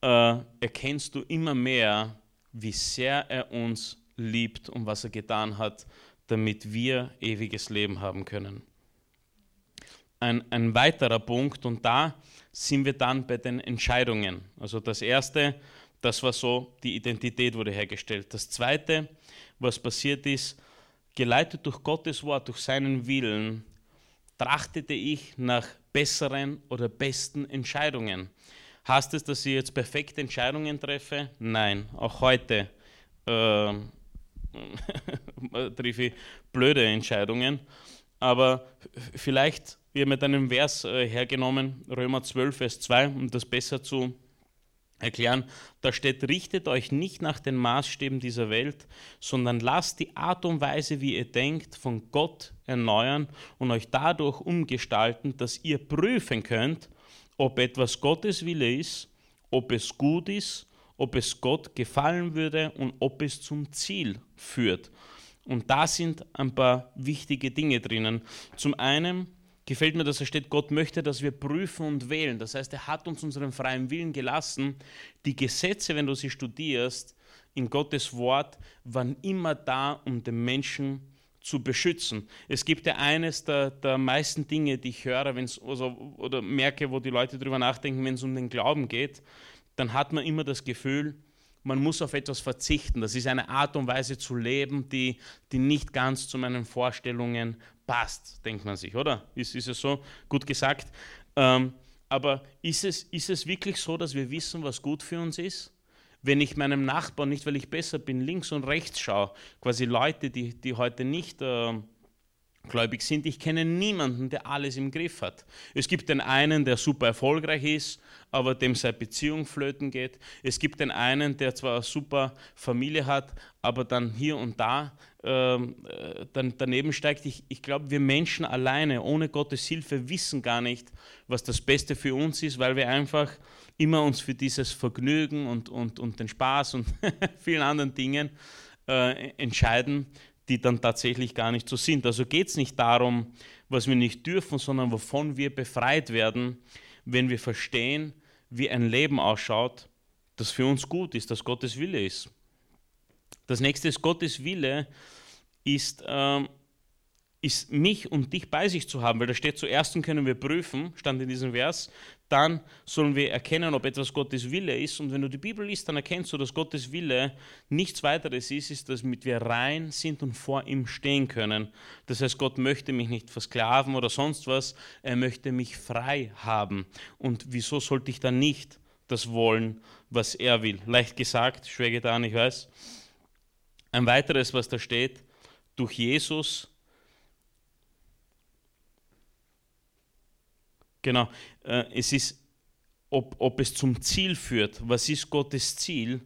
äh, erkennst du immer mehr, wie sehr er uns liebt und was er getan hat, damit wir ewiges Leben haben können. Ein, ein weiterer Punkt, und da sind wir dann bei den Entscheidungen. Also das erste, das war so, die Identität wurde hergestellt. Das Zweite, was passiert ist, geleitet durch Gottes Wort, durch seinen Willen, trachtete ich nach besseren oder besten Entscheidungen. Heißt es, dass ich jetzt perfekte Entscheidungen treffe? Nein, auch heute äh, treffe ich blöde Entscheidungen. Aber vielleicht, wir haben mit einem Vers äh, hergenommen, Römer 12, Vers 2, um das besser zu erklären. Da steht, richtet euch nicht nach den Maßstäben dieser Welt, sondern lasst die Art und Weise, wie ihr denkt, von Gott erneuern und euch dadurch umgestalten, dass ihr prüfen könnt, ob etwas Gottes Wille ist, ob es gut ist, ob es Gott gefallen würde und ob es zum Ziel führt. Und da sind ein paar wichtige Dinge drinnen. Zum einen gefällt mir, dass er steht, Gott möchte, dass wir prüfen und wählen. Das heißt, er hat uns unseren freien Willen gelassen. Die Gesetze, wenn du sie studierst, in Gottes Wort, waren immer da, um den Menschen zu beschützen. Es gibt ja eines der, der meisten Dinge, die ich höre, wenn's, also, oder merke, wo die Leute darüber nachdenken, wenn es um den Glauben geht, dann hat man immer das Gefühl, man muss auf etwas verzichten. Das ist eine Art und Weise zu leben, die, die nicht ganz zu meinen Vorstellungen passt, denkt man sich, oder? Ist, ist es so gut gesagt? Ähm, aber ist es, ist es wirklich so, dass wir wissen, was gut für uns ist? Wenn ich meinem Nachbarn, nicht weil ich besser bin, links und rechts schaue, quasi Leute, die, die heute nicht äh, gläubig sind, ich kenne niemanden, der alles im Griff hat. Es gibt den einen, der super erfolgreich ist, aber dem seine Beziehung flöten geht. Es gibt den einen, der zwar eine super Familie hat, aber dann hier und da ähm, äh, dann daneben steigt. Ich, ich glaube, wir Menschen alleine, ohne Gottes Hilfe, wissen gar nicht, was das Beste für uns ist, weil wir einfach immer uns für dieses Vergnügen und, und, und den Spaß und vielen anderen Dingen äh, entscheiden, die dann tatsächlich gar nicht so sind. Also geht es nicht darum, was wir nicht dürfen, sondern wovon wir befreit werden, wenn wir verstehen, wie ein Leben ausschaut, das für uns gut ist, das Gottes Wille ist. Das nächste ist Gottes Wille, ist, ähm, ist mich und dich bei sich zu haben, weil da steht zuerst können wir prüfen, stand in diesem Vers, dann sollen wir erkennen, ob etwas Gottes Wille ist. Und wenn du die Bibel liest, dann erkennst du, dass Gottes Wille nichts weiteres ist, ist, dass wir rein sind und vor ihm stehen können. Das heißt, Gott möchte mich nicht versklaven oder sonst was, er möchte mich frei haben. Und wieso sollte ich dann nicht das wollen, was er will? Leicht gesagt, schwer getan, ich weiß. Ein weiteres, was da steht, durch Jesus Genau, äh, es ist, ob, ob es zum Ziel führt. Was ist Gottes Ziel?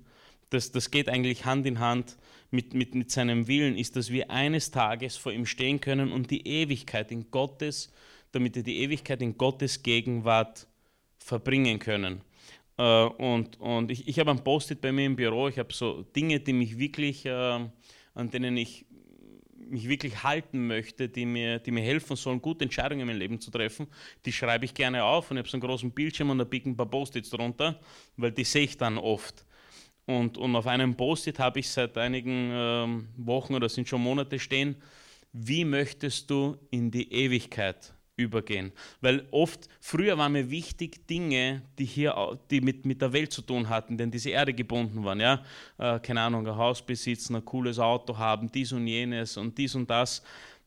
Das, das geht eigentlich Hand in Hand mit, mit, mit seinem Willen, ist, dass wir eines Tages vor ihm stehen können und die Ewigkeit in Gottes, damit wir die Ewigkeit in Gottes Gegenwart verbringen können. Äh, und, und ich, ich habe ein Post-it bei mir im Büro, ich habe so Dinge, die mich wirklich, äh, an denen ich mich wirklich halten möchte, die mir, die mir helfen sollen, gute Entscheidungen in meinem Leben zu treffen, die schreibe ich gerne auf und ich habe so einen großen Bildschirm und da biegen ein paar Post-its drunter, weil die sehe ich dann oft. Und, und auf einem Post-it habe ich seit einigen ähm, Wochen oder sind schon Monate stehen, wie möchtest du in die Ewigkeit übergehen. Weil oft, früher waren mir wichtig Dinge, die hier, die mit, mit der Welt zu tun hatten, denn diese Erde gebunden waren, ja, äh, keine Ahnung, ein Haus besitzen, ein cooles Auto haben, dies und jenes und dies und das.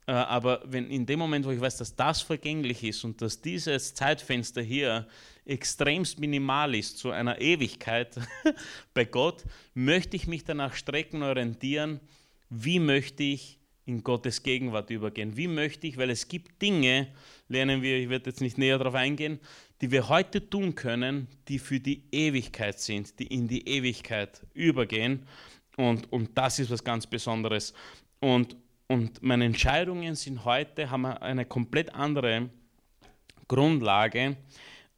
Äh, aber wenn in dem Moment, wo ich weiß, dass das vergänglich ist und dass dieses Zeitfenster hier extremst minimal ist zu einer Ewigkeit bei Gott, möchte ich mich danach strecken, orientieren, wie möchte ich in Gottes Gegenwart übergehen. Wie möchte ich, weil es gibt Dinge, lernen wir, ich werde jetzt nicht näher darauf eingehen, die wir heute tun können, die für die Ewigkeit sind, die in die Ewigkeit übergehen. Und, und das ist was ganz Besonderes. Und, und meine Entscheidungen sind heute, haben eine komplett andere Grundlage.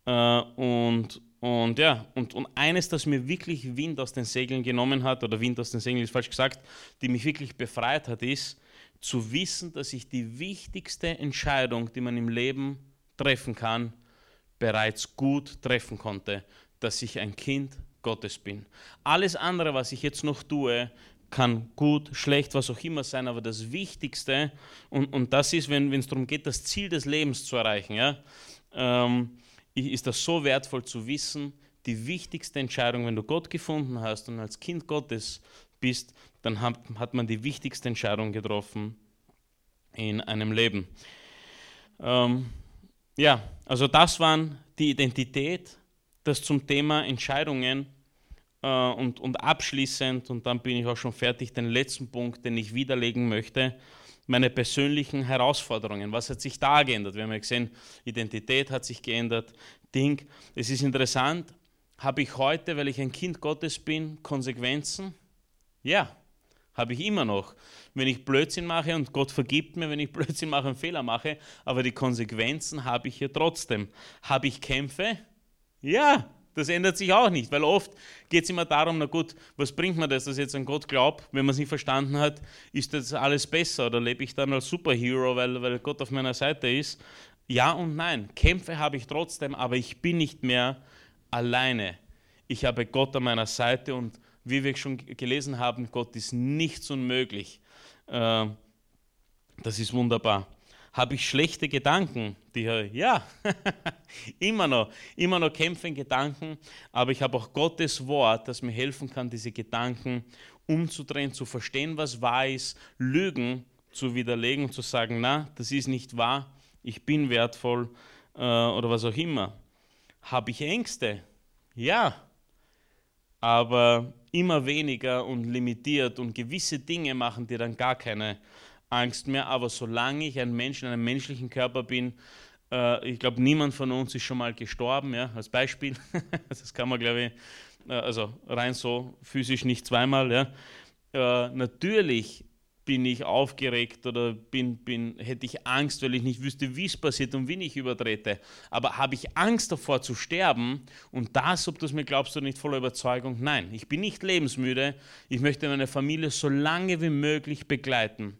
Äh, und, und ja, und, und eines, das mir wirklich Wind aus den Segeln genommen hat, oder Wind aus den Segeln ist falsch gesagt, die mich wirklich befreit hat, ist, zu wissen, dass ich die wichtigste Entscheidung, die man im Leben treffen kann, bereits gut treffen konnte, dass ich ein Kind Gottes bin. Alles andere, was ich jetzt noch tue, kann gut, schlecht, was auch immer sein, aber das Wichtigste, und, und das ist, wenn es darum geht, das Ziel des Lebens zu erreichen, ja, ähm, ist das so wertvoll zu wissen, die wichtigste Entscheidung, wenn du Gott gefunden hast und als Kind Gottes bist, dann hat, hat man die wichtigste Entscheidung getroffen in einem Leben. Ähm, ja, also das waren die Identität, das zum Thema Entscheidungen äh, und, und abschließend, und dann bin ich auch schon fertig, den letzten Punkt, den ich widerlegen möchte, meine persönlichen Herausforderungen. Was hat sich da geändert? Wir haben ja gesehen, Identität hat sich geändert. Ding. Es ist interessant, habe ich heute, weil ich ein Kind Gottes bin, Konsequenzen? Ja, habe ich immer noch. Wenn ich Blödsinn mache und Gott vergibt mir, wenn ich Blödsinn mache und Fehler mache, aber die Konsequenzen habe ich hier trotzdem. Habe ich Kämpfe? Ja, das ändert sich auch nicht, weil oft geht es immer darum, na gut, was bringt mir das, dass ich jetzt an Gott glaube, wenn man es nicht verstanden hat, ist das alles besser oder lebe ich dann als Superhero, weil, weil Gott auf meiner Seite ist? Ja und nein, Kämpfe habe ich trotzdem, aber ich bin nicht mehr alleine. Ich habe Gott an meiner Seite und wie wir schon gelesen haben, Gott ist nichts unmöglich. Ähm, das ist wunderbar. Habe ich schlechte Gedanken? Die, ja, immer noch. Immer noch kämpfen Gedanken, aber ich habe auch Gottes Wort, das mir helfen kann, diese Gedanken umzudrehen, zu verstehen, was wahr ist, Lügen zu widerlegen und zu sagen, na, das ist nicht wahr, ich bin wertvoll äh, oder was auch immer. Habe ich Ängste? Ja, aber immer weniger und limitiert und gewisse Dinge machen dir dann gar keine Angst mehr. Aber solange ich ein Mensch in einem menschlichen Körper bin, äh, ich glaube, niemand von uns ist schon mal gestorben, ja, als Beispiel. das kann man, glaube ich, äh, also rein so physisch nicht zweimal. Ja. Äh, natürlich bin ich aufgeregt oder bin, bin, hätte ich Angst, weil ich nicht wüsste, wie es passiert und wie ich übertrete. Aber habe ich Angst davor zu sterben und das, ob du es mir glaubst oder nicht, voller Überzeugung? Nein, ich bin nicht lebensmüde. Ich möchte meine Familie so lange wie möglich begleiten.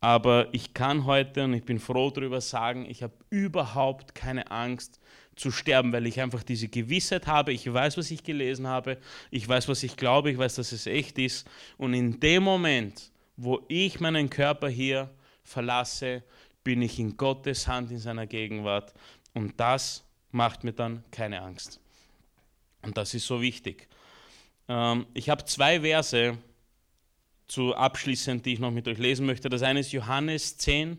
Aber ich kann heute, und ich bin froh darüber, sagen, ich habe überhaupt keine Angst zu sterben, weil ich einfach diese Gewissheit habe, ich weiß, was ich gelesen habe, ich weiß, was ich glaube, ich weiß, dass es echt ist. Und in dem Moment, wo ich meinen Körper hier verlasse, bin ich in Gottes Hand, in seiner Gegenwart. Und das macht mir dann keine Angst. Und das ist so wichtig. Ähm, ich habe zwei Verse zu abschließend, die ich noch mit euch lesen möchte. Das eine ist Johannes 10,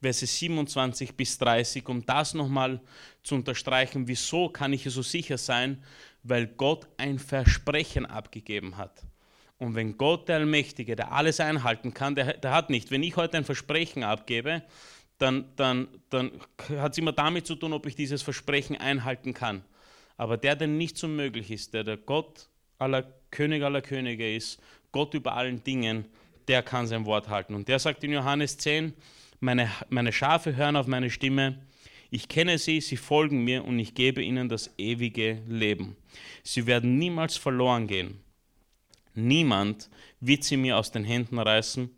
Verse 27 bis 30, um das nochmal zu unterstreichen. Wieso kann ich so sicher sein? Weil Gott ein Versprechen abgegeben hat. Und wenn Gott, der Allmächtige, der alles einhalten kann, der, der hat nicht. Wenn ich heute ein Versprechen abgebe, dann, dann, dann hat es immer damit zu tun, ob ich dieses Versprechen einhalten kann. Aber der, der nicht so möglich ist, der der Gott aller König aller Könige ist, Gott über allen Dingen, der kann sein Wort halten. Und der sagt in Johannes 10, meine, meine Schafe hören auf meine Stimme, ich kenne sie, sie folgen mir und ich gebe ihnen das ewige Leben. Sie werden niemals verloren gehen. Niemand wird sie mir aus den Händen reißen,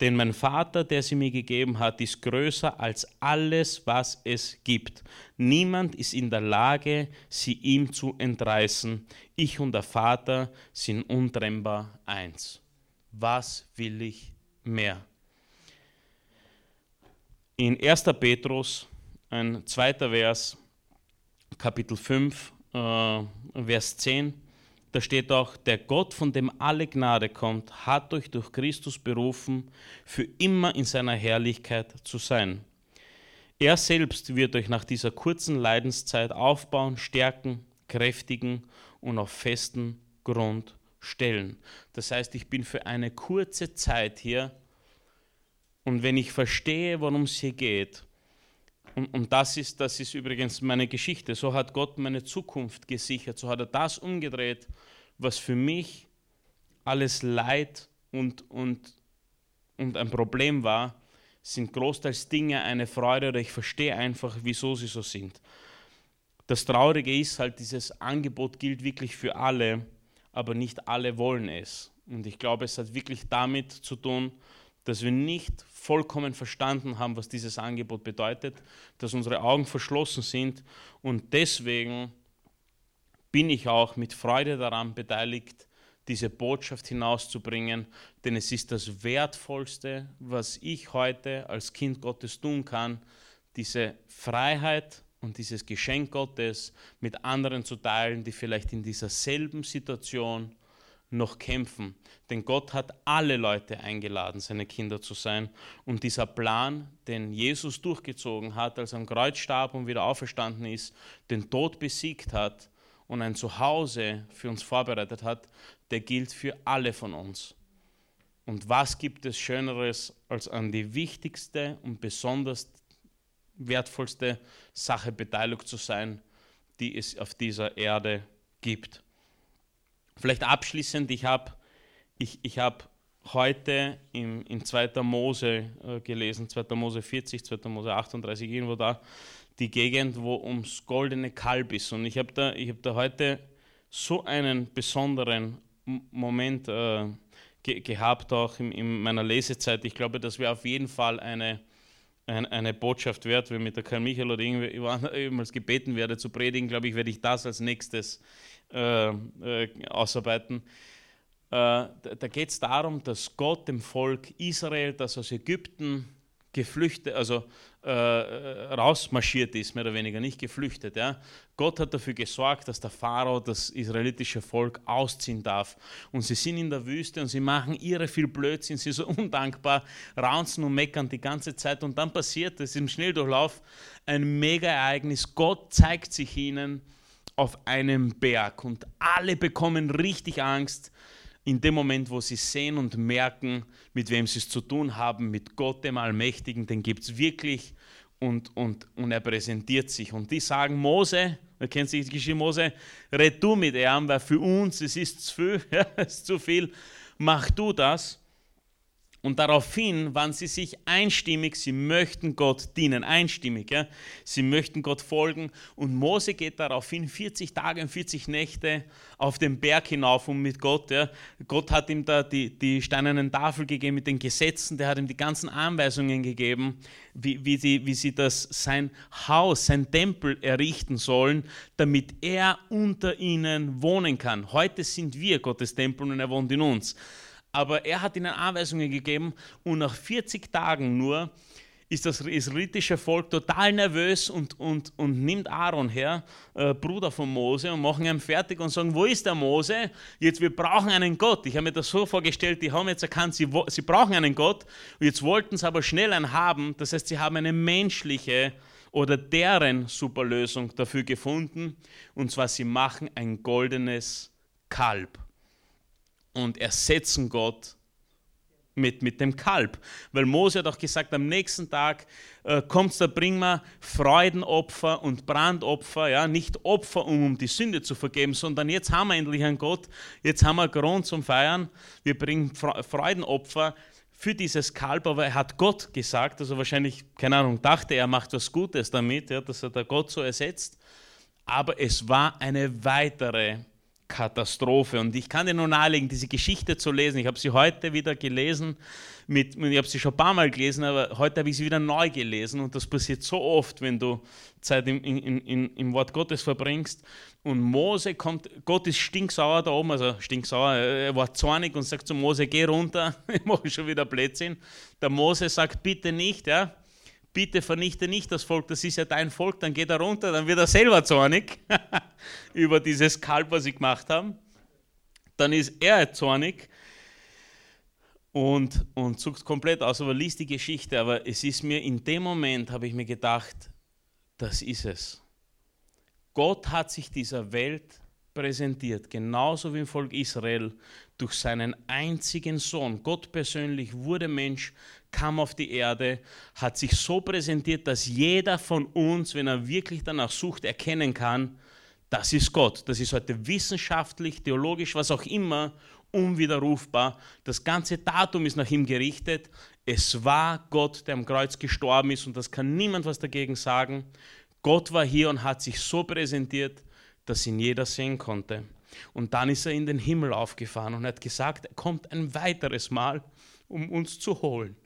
denn mein Vater, der sie mir gegeben hat, ist größer als alles, was es gibt. Niemand ist in der Lage, sie ihm zu entreißen. Ich und der Vater sind untrennbar eins. Was will ich mehr? In 1. Petrus, ein zweiter Vers, Kapitel 5, äh, Vers 10, da steht auch, der Gott, von dem alle Gnade kommt, hat euch durch Christus berufen, für immer in seiner Herrlichkeit zu sein. Er selbst wird euch nach dieser kurzen Leidenszeit aufbauen, stärken, kräftigen und auf festen Grund stellen. Das heißt, ich bin für eine kurze Zeit hier und wenn ich verstehe, worum es hier geht, und, und, das, ist, das ist übrigens meine Geschichte. So hat Gott meine Zukunft gesichert. So hat er das umgedreht, was für mich alles Leid und, und, und ein Problem war, sind großteils Dinge eine Freude oder ich verstehe einfach, wieso sie so sind. Das Traurige ist halt, dieses Angebot gilt wirklich für alle, aber nicht alle wollen es. Und ich glaube, es hat wirklich damit zu tun, dass wir nicht vollkommen verstanden haben, was dieses Angebot bedeutet, dass unsere Augen verschlossen sind. Und deswegen bin ich auch mit Freude daran beteiligt, diese Botschaft hinauszubringen, denn es ist das Wertvollste, was ich heute als Kind Gottes tun kann, diese Freiheit und dieses Geschenk Gottes mit anderen zu teilen, die vielleicht in dieser selben Situation noch kämpfen. Denn Gott hat alle Leute eingeladen, seine Kinder zu sein. Und dieser Plan, den Jesus durchgezogen hat, als er am Kreuz starb und wieder auferstanden ist, den Tod besiegt hat und ein Zuhause für uns vorbereitet hat, der gilt für alle von uns. Und was gibt es Schöneres, als an die wichtigste und besonders wertvollste Sache beteiligt zu sein, die es auf dieser Erde gibt? Vielleicht abschließend, ich habe ich, ich hab heute im, in 2. Mose äh, gelesen, 2. Mose 40, 2. Mose 38, irgendwo da, die Gegend, wo ums goldene Kalb ist. Und ich habe da, hab da heute so einen besonderen Moment äh, ge gehabt, auch in, in, meiner Lesezeit. Ich glaube, das wäre auf jeden Fall eine, ein, eine Botschaft wert, wenn mit der Karl Michael oder irgendjemals gebeten werde zu predigen, glaube ich, werde ich das als nächstes äh, äh, ausarbeiten. Äh, da, geht es darum, dass Gott dem Volk Israel, das aus Ägypten geflüchtet, also äh, rausmarschiert ist, mehr oder weniger, nicht geflüchtet. Ja. Gott hat dafür gesorgt, dass der Pharao das israelitische Volk ausziehen darf. Und sie sind in der Wüste und sie machen ihre viel Blödsinn, sie sind so undankbar, raunzen und meckern die ganze Zeit. Und dann passiert es im Schnelldurchlauf ein Mega-Ereignis. Gott zeigt sich ihnen auf einem Berg und alle bekommen richtig Angst in dem Moment, wo sie sehen und merken, mit wem sie es zu tun haben, mit Gott, dem Allmächtigen, den gibt es wirklich und, und, und er präsentiert sich. Und die sagen, Mose, ihr kennt sich die Geschichte, Mose, red du mit ihm, weil für uns es ist zu viel, es ist zu viel, mach du das. Und daraufhin waren sie sich einstimmig, sie möchten Gott dienen, einstimmig. Ja? Sie möchten Gott folgen. Und Mose geht daraufhin 40 Tage und 40 Nächte auf den Berg hinauf und mit Gott. Ja? Gott hat ihm da die, die steinernen Tafel gegeben mit den Gesetzen, der hat ihm die ganzen Anweisungen gegeben, wie, wie, die, wie sie das, sein Haus, sein Tempel errichten sollen, damit er unter ihnen wohnen kann. Heute sind wir Gottes Tempel und er wohnt in uns aber er hat ihnen Anweisungen gegeben und nach 40 Tagen nur ist das israelitische Volk total nervös und, und, und nimmt Aaron her, äh, Bruder von Mose, und machen ihn fertig und sagen, wo ist der Mose? Jetzt, wir brauchen einen Gott. Ich habe mir das so vorgestellt, die haben jetzt erkannt, sie, sie brauchen einen Gott und jetzt wollten sie aber schnell einen haben. Das heißt, sie haben eine menschliche oder deren Superlösung dafür gefunden. Und zwar, sie machen ein goldenes Kalb und ersetzen Gott mit, mit dem Kalb. Weil Mose hat auch gesagt, am nächsten Tag äh, kommt da bring mal Freudenopfer und Brandopfer, ja, nicht Opfer, um, um die Sünde zu vergeben, sondern jetzt haben wir endlich einen Gott, jetzt haben wir Grund zum Feiern, wir bringen Freudenopfer für dieses Kalb, aber er hat Gott gesagt, also wahrscheinlich, keine Ahnung, dachte er macht was Gutes damit, ja, dass er da Gott so ersetzt, aber es war eine weitere Katastrophe. Und ich kann dir nur nahelegen, diese Geschichte zu lesen. Ich habe sie heute wieder gelesen, mit, ich habe sie schon ein paar Mal gelesen, aber heute habe ich sie wieder neu gelesen. Und das passiert so oft, wenn du Zeit im, in, in, im Wort Gottes verbringst. Und Mose kommt, Gott ist stinksauer da oben, also stinksauer, er war zornig und sagt zu Mose, geh runter, ich mache schon wieder Blödsinn. Der Mose sagt, bitte nicht, ja, bitte vernichte nicht das Volk, das ist ja dein Volk, dann geht er runter, dann wird er selber zornig über dieses Kalb, was sie gemacht haben. Dann ist er zornig und, und zuckt komplett aus, aber liest die Geschichte. Aber es ist mir in dem Moment, habe ich mir gedacht, das ist es. Gott hat sich dieser Welt präsentiert, genauso wie im Volk Israel, durch seinen einzigen Sohn. Gott persönlich wurde Mensch, kam auf die Erde, hat sich so präsentiert, dass jeder von uns, wenn er wirklich danach sucht, erkennen kann, das ist Gott. Das ist heute wissenschaftlich, theologisch, was auch immer, unwiderrufbar. Das ganze Datum ist nach ihm gerichtet. Es war Gott, der am Kreuz gestorben ist und das kann niemand was dagegen sagen. Gott war hier und hat sich so präsentiert, dass ihn jeder sehen konnte. Und dann ist er in den Himmel aufgefahren und hat gesagt, er kommt ein weiteres Mal, um uns zu holen.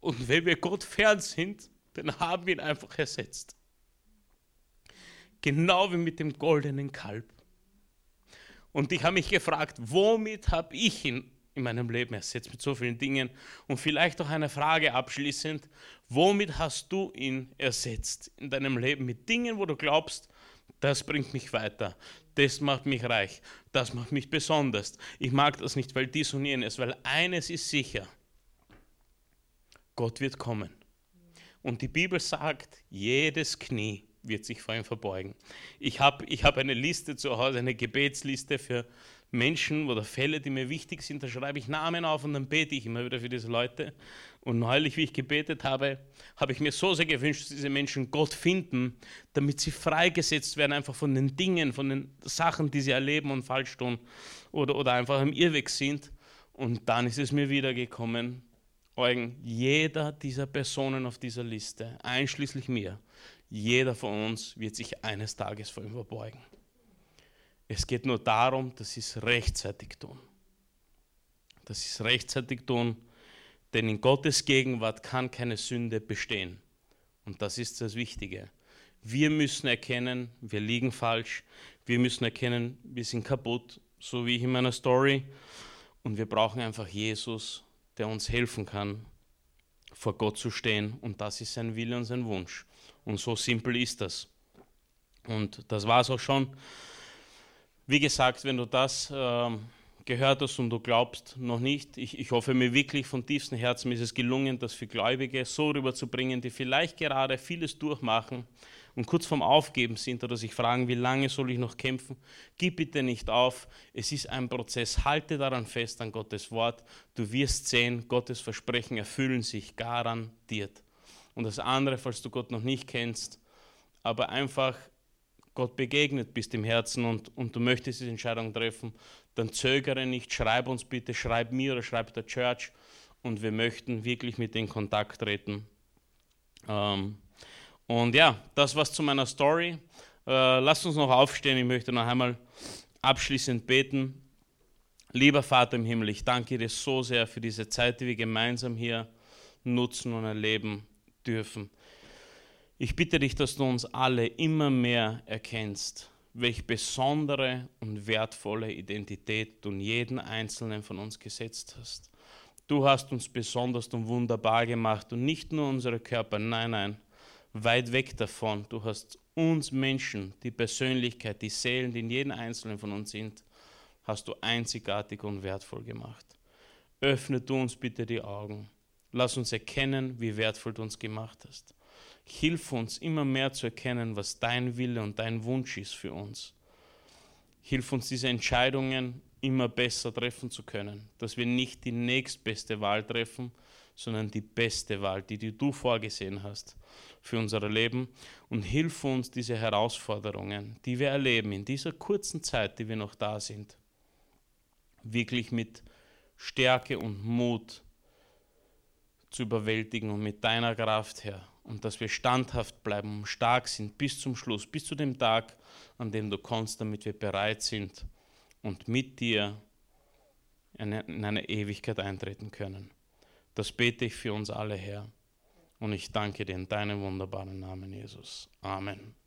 Und wenn wir Gott fern sind, dann haben wir ihn einfach ersetzt. Genau wie mit dem goldenen Kalb. Und ich habe mich gefragt, womit habe ich ihn in meinem Leben ersetzt mit so vielen Dingen? Und vielleicht auch eine Frage abschließend, womit hast du ihn ersetzt in deinem Leben? Mit Dingen, wo du glaubst, das bringt mich weiter, das macht mich reich, das macht mich besonders. Ich mag das nicht, weil dies und jenes, weil eines ist sicher, Gott wird kommen. Und die Bibel sagt, jedes Knie wird sich vor ihm verbeugen. Ich habe ich hab eine Liste zu Hause, eine Gebetsliste für Menschen oder Fälle, die mir wichtig sind. Da schreibe ich Namen auf und dann bete ich immer wieder für diese Leute. Und neulich, wie ich gebetet habe, habe ich mir so sehr gewünscht, dass diese Menschen Gott finden, damit sie freigesetzt werden, einfach von den Dingen, von den Sachen, die sie erleben und falsch tun oder, oder einfach im Irrweg sind. Und dann ist es mir wiedergekommen, Eugen, jeder dieser Personen auf dieser Liste, einschließlich mir, jeder von uns wird sich eines Tages vor ihm verbeugen. Es geht nur darum, dass sie es rechtzeitig tun. Dass sie es rechtzeitig tun, denn in Gottes Gegenwart kann keine Sünde bestehen. Und das ist das Wichtige. Wir müssen erkennen, wir liegen falsch. Wir müssen erkennen, wir sind kaputt, so wie ich in meiner Story. Und wir brauchen einfach Jesus der uns helfen kann, vor Gott zu stehen. Und das ist sein Wille und sein Wunsch. Und so simpel ist das. Und das war es auch schon. Wie gesagt, wenn du das äh, gehört hast und du glaubst noch nicht, ich, ich hoffe mir wirklich von tiefstem Herzen ist es gelungen, das für Gläubige so rüberzubringen, die vielleicht gerade vieles durchmachen und kurz vorm Aufgeben sind oder sich fragen, wie lange soll ich noch kämpfen, gib bitte nicht auf. Es ist ein Prozess. Halte daran fest an Gottes Wort. Du wirst sehen, Gottes Versprechen erfüllen sich garantiert. Und das andere, falls du Gott noch nicht kennst, aber einfach Gott begegnet bist im Herzen und, und du möchtest diese Entscheidung treffen, dann zögere nicht, schreib uns bitte, schreib mir oder schreib der Church und wir möchten wirklich mit in Kontakt treten. Ähm, und ja, das was zu meiner Story. Äh, lasst uns noch aufstehen, ich möchte noch einmal abschließend beten. Lieber Vater im Himmel, ich danke dir so sehr für diese Zeit, die wir gemeinsam hier nutzen und erleben dürfen. Ich bitte dich, dass du uns alle immer mehr erkennst, welche besondere und wertvolle Identität du in jeden einzelnen von uns gesetzt hast. Du hast uns besonders und wunderbar gemacht und nicht nur unsere Körper, nein, nein, weit weg davon. Du hast uns Menschen, die Persönlichkeit, die Seelen, die in jedem Einzelnen von uns sind, hast du einzigartig und wertvoll gemacht. Öffne du uns bitte die Augen. Lass uns erkennen, wie wertvoll du uns gemacht hast. Hilf uns immer mehr zu erkennen, was dein Wille und dein Wunsch ist für uns. Hilf uns diese Entscheidungen immer besser treffen zu können, dass wir nicht die nächstbeste Wahl treffen, sondern die beste Wahl, die, die du vorgesehen hast für unser Leben. Und hilf uns, diese Herausforderungen, die wir erleben in dieser kurzen Zeit, die wir noch da sind, wirklich mit Stärke und Mut zu überwältigen und mit deiner Kraft, Herr. Und dass wir standhaft bleiben stark sind bis zum Schluss, bis zu dem Tag, an dem du kommst, damit wir bereit sind und mit dir in eine Ewigkeit eintreten können. Das bete ich für uns alle, Herr. Und ich danke dir in deinem wunderbaren Namen, Jesus. Amen.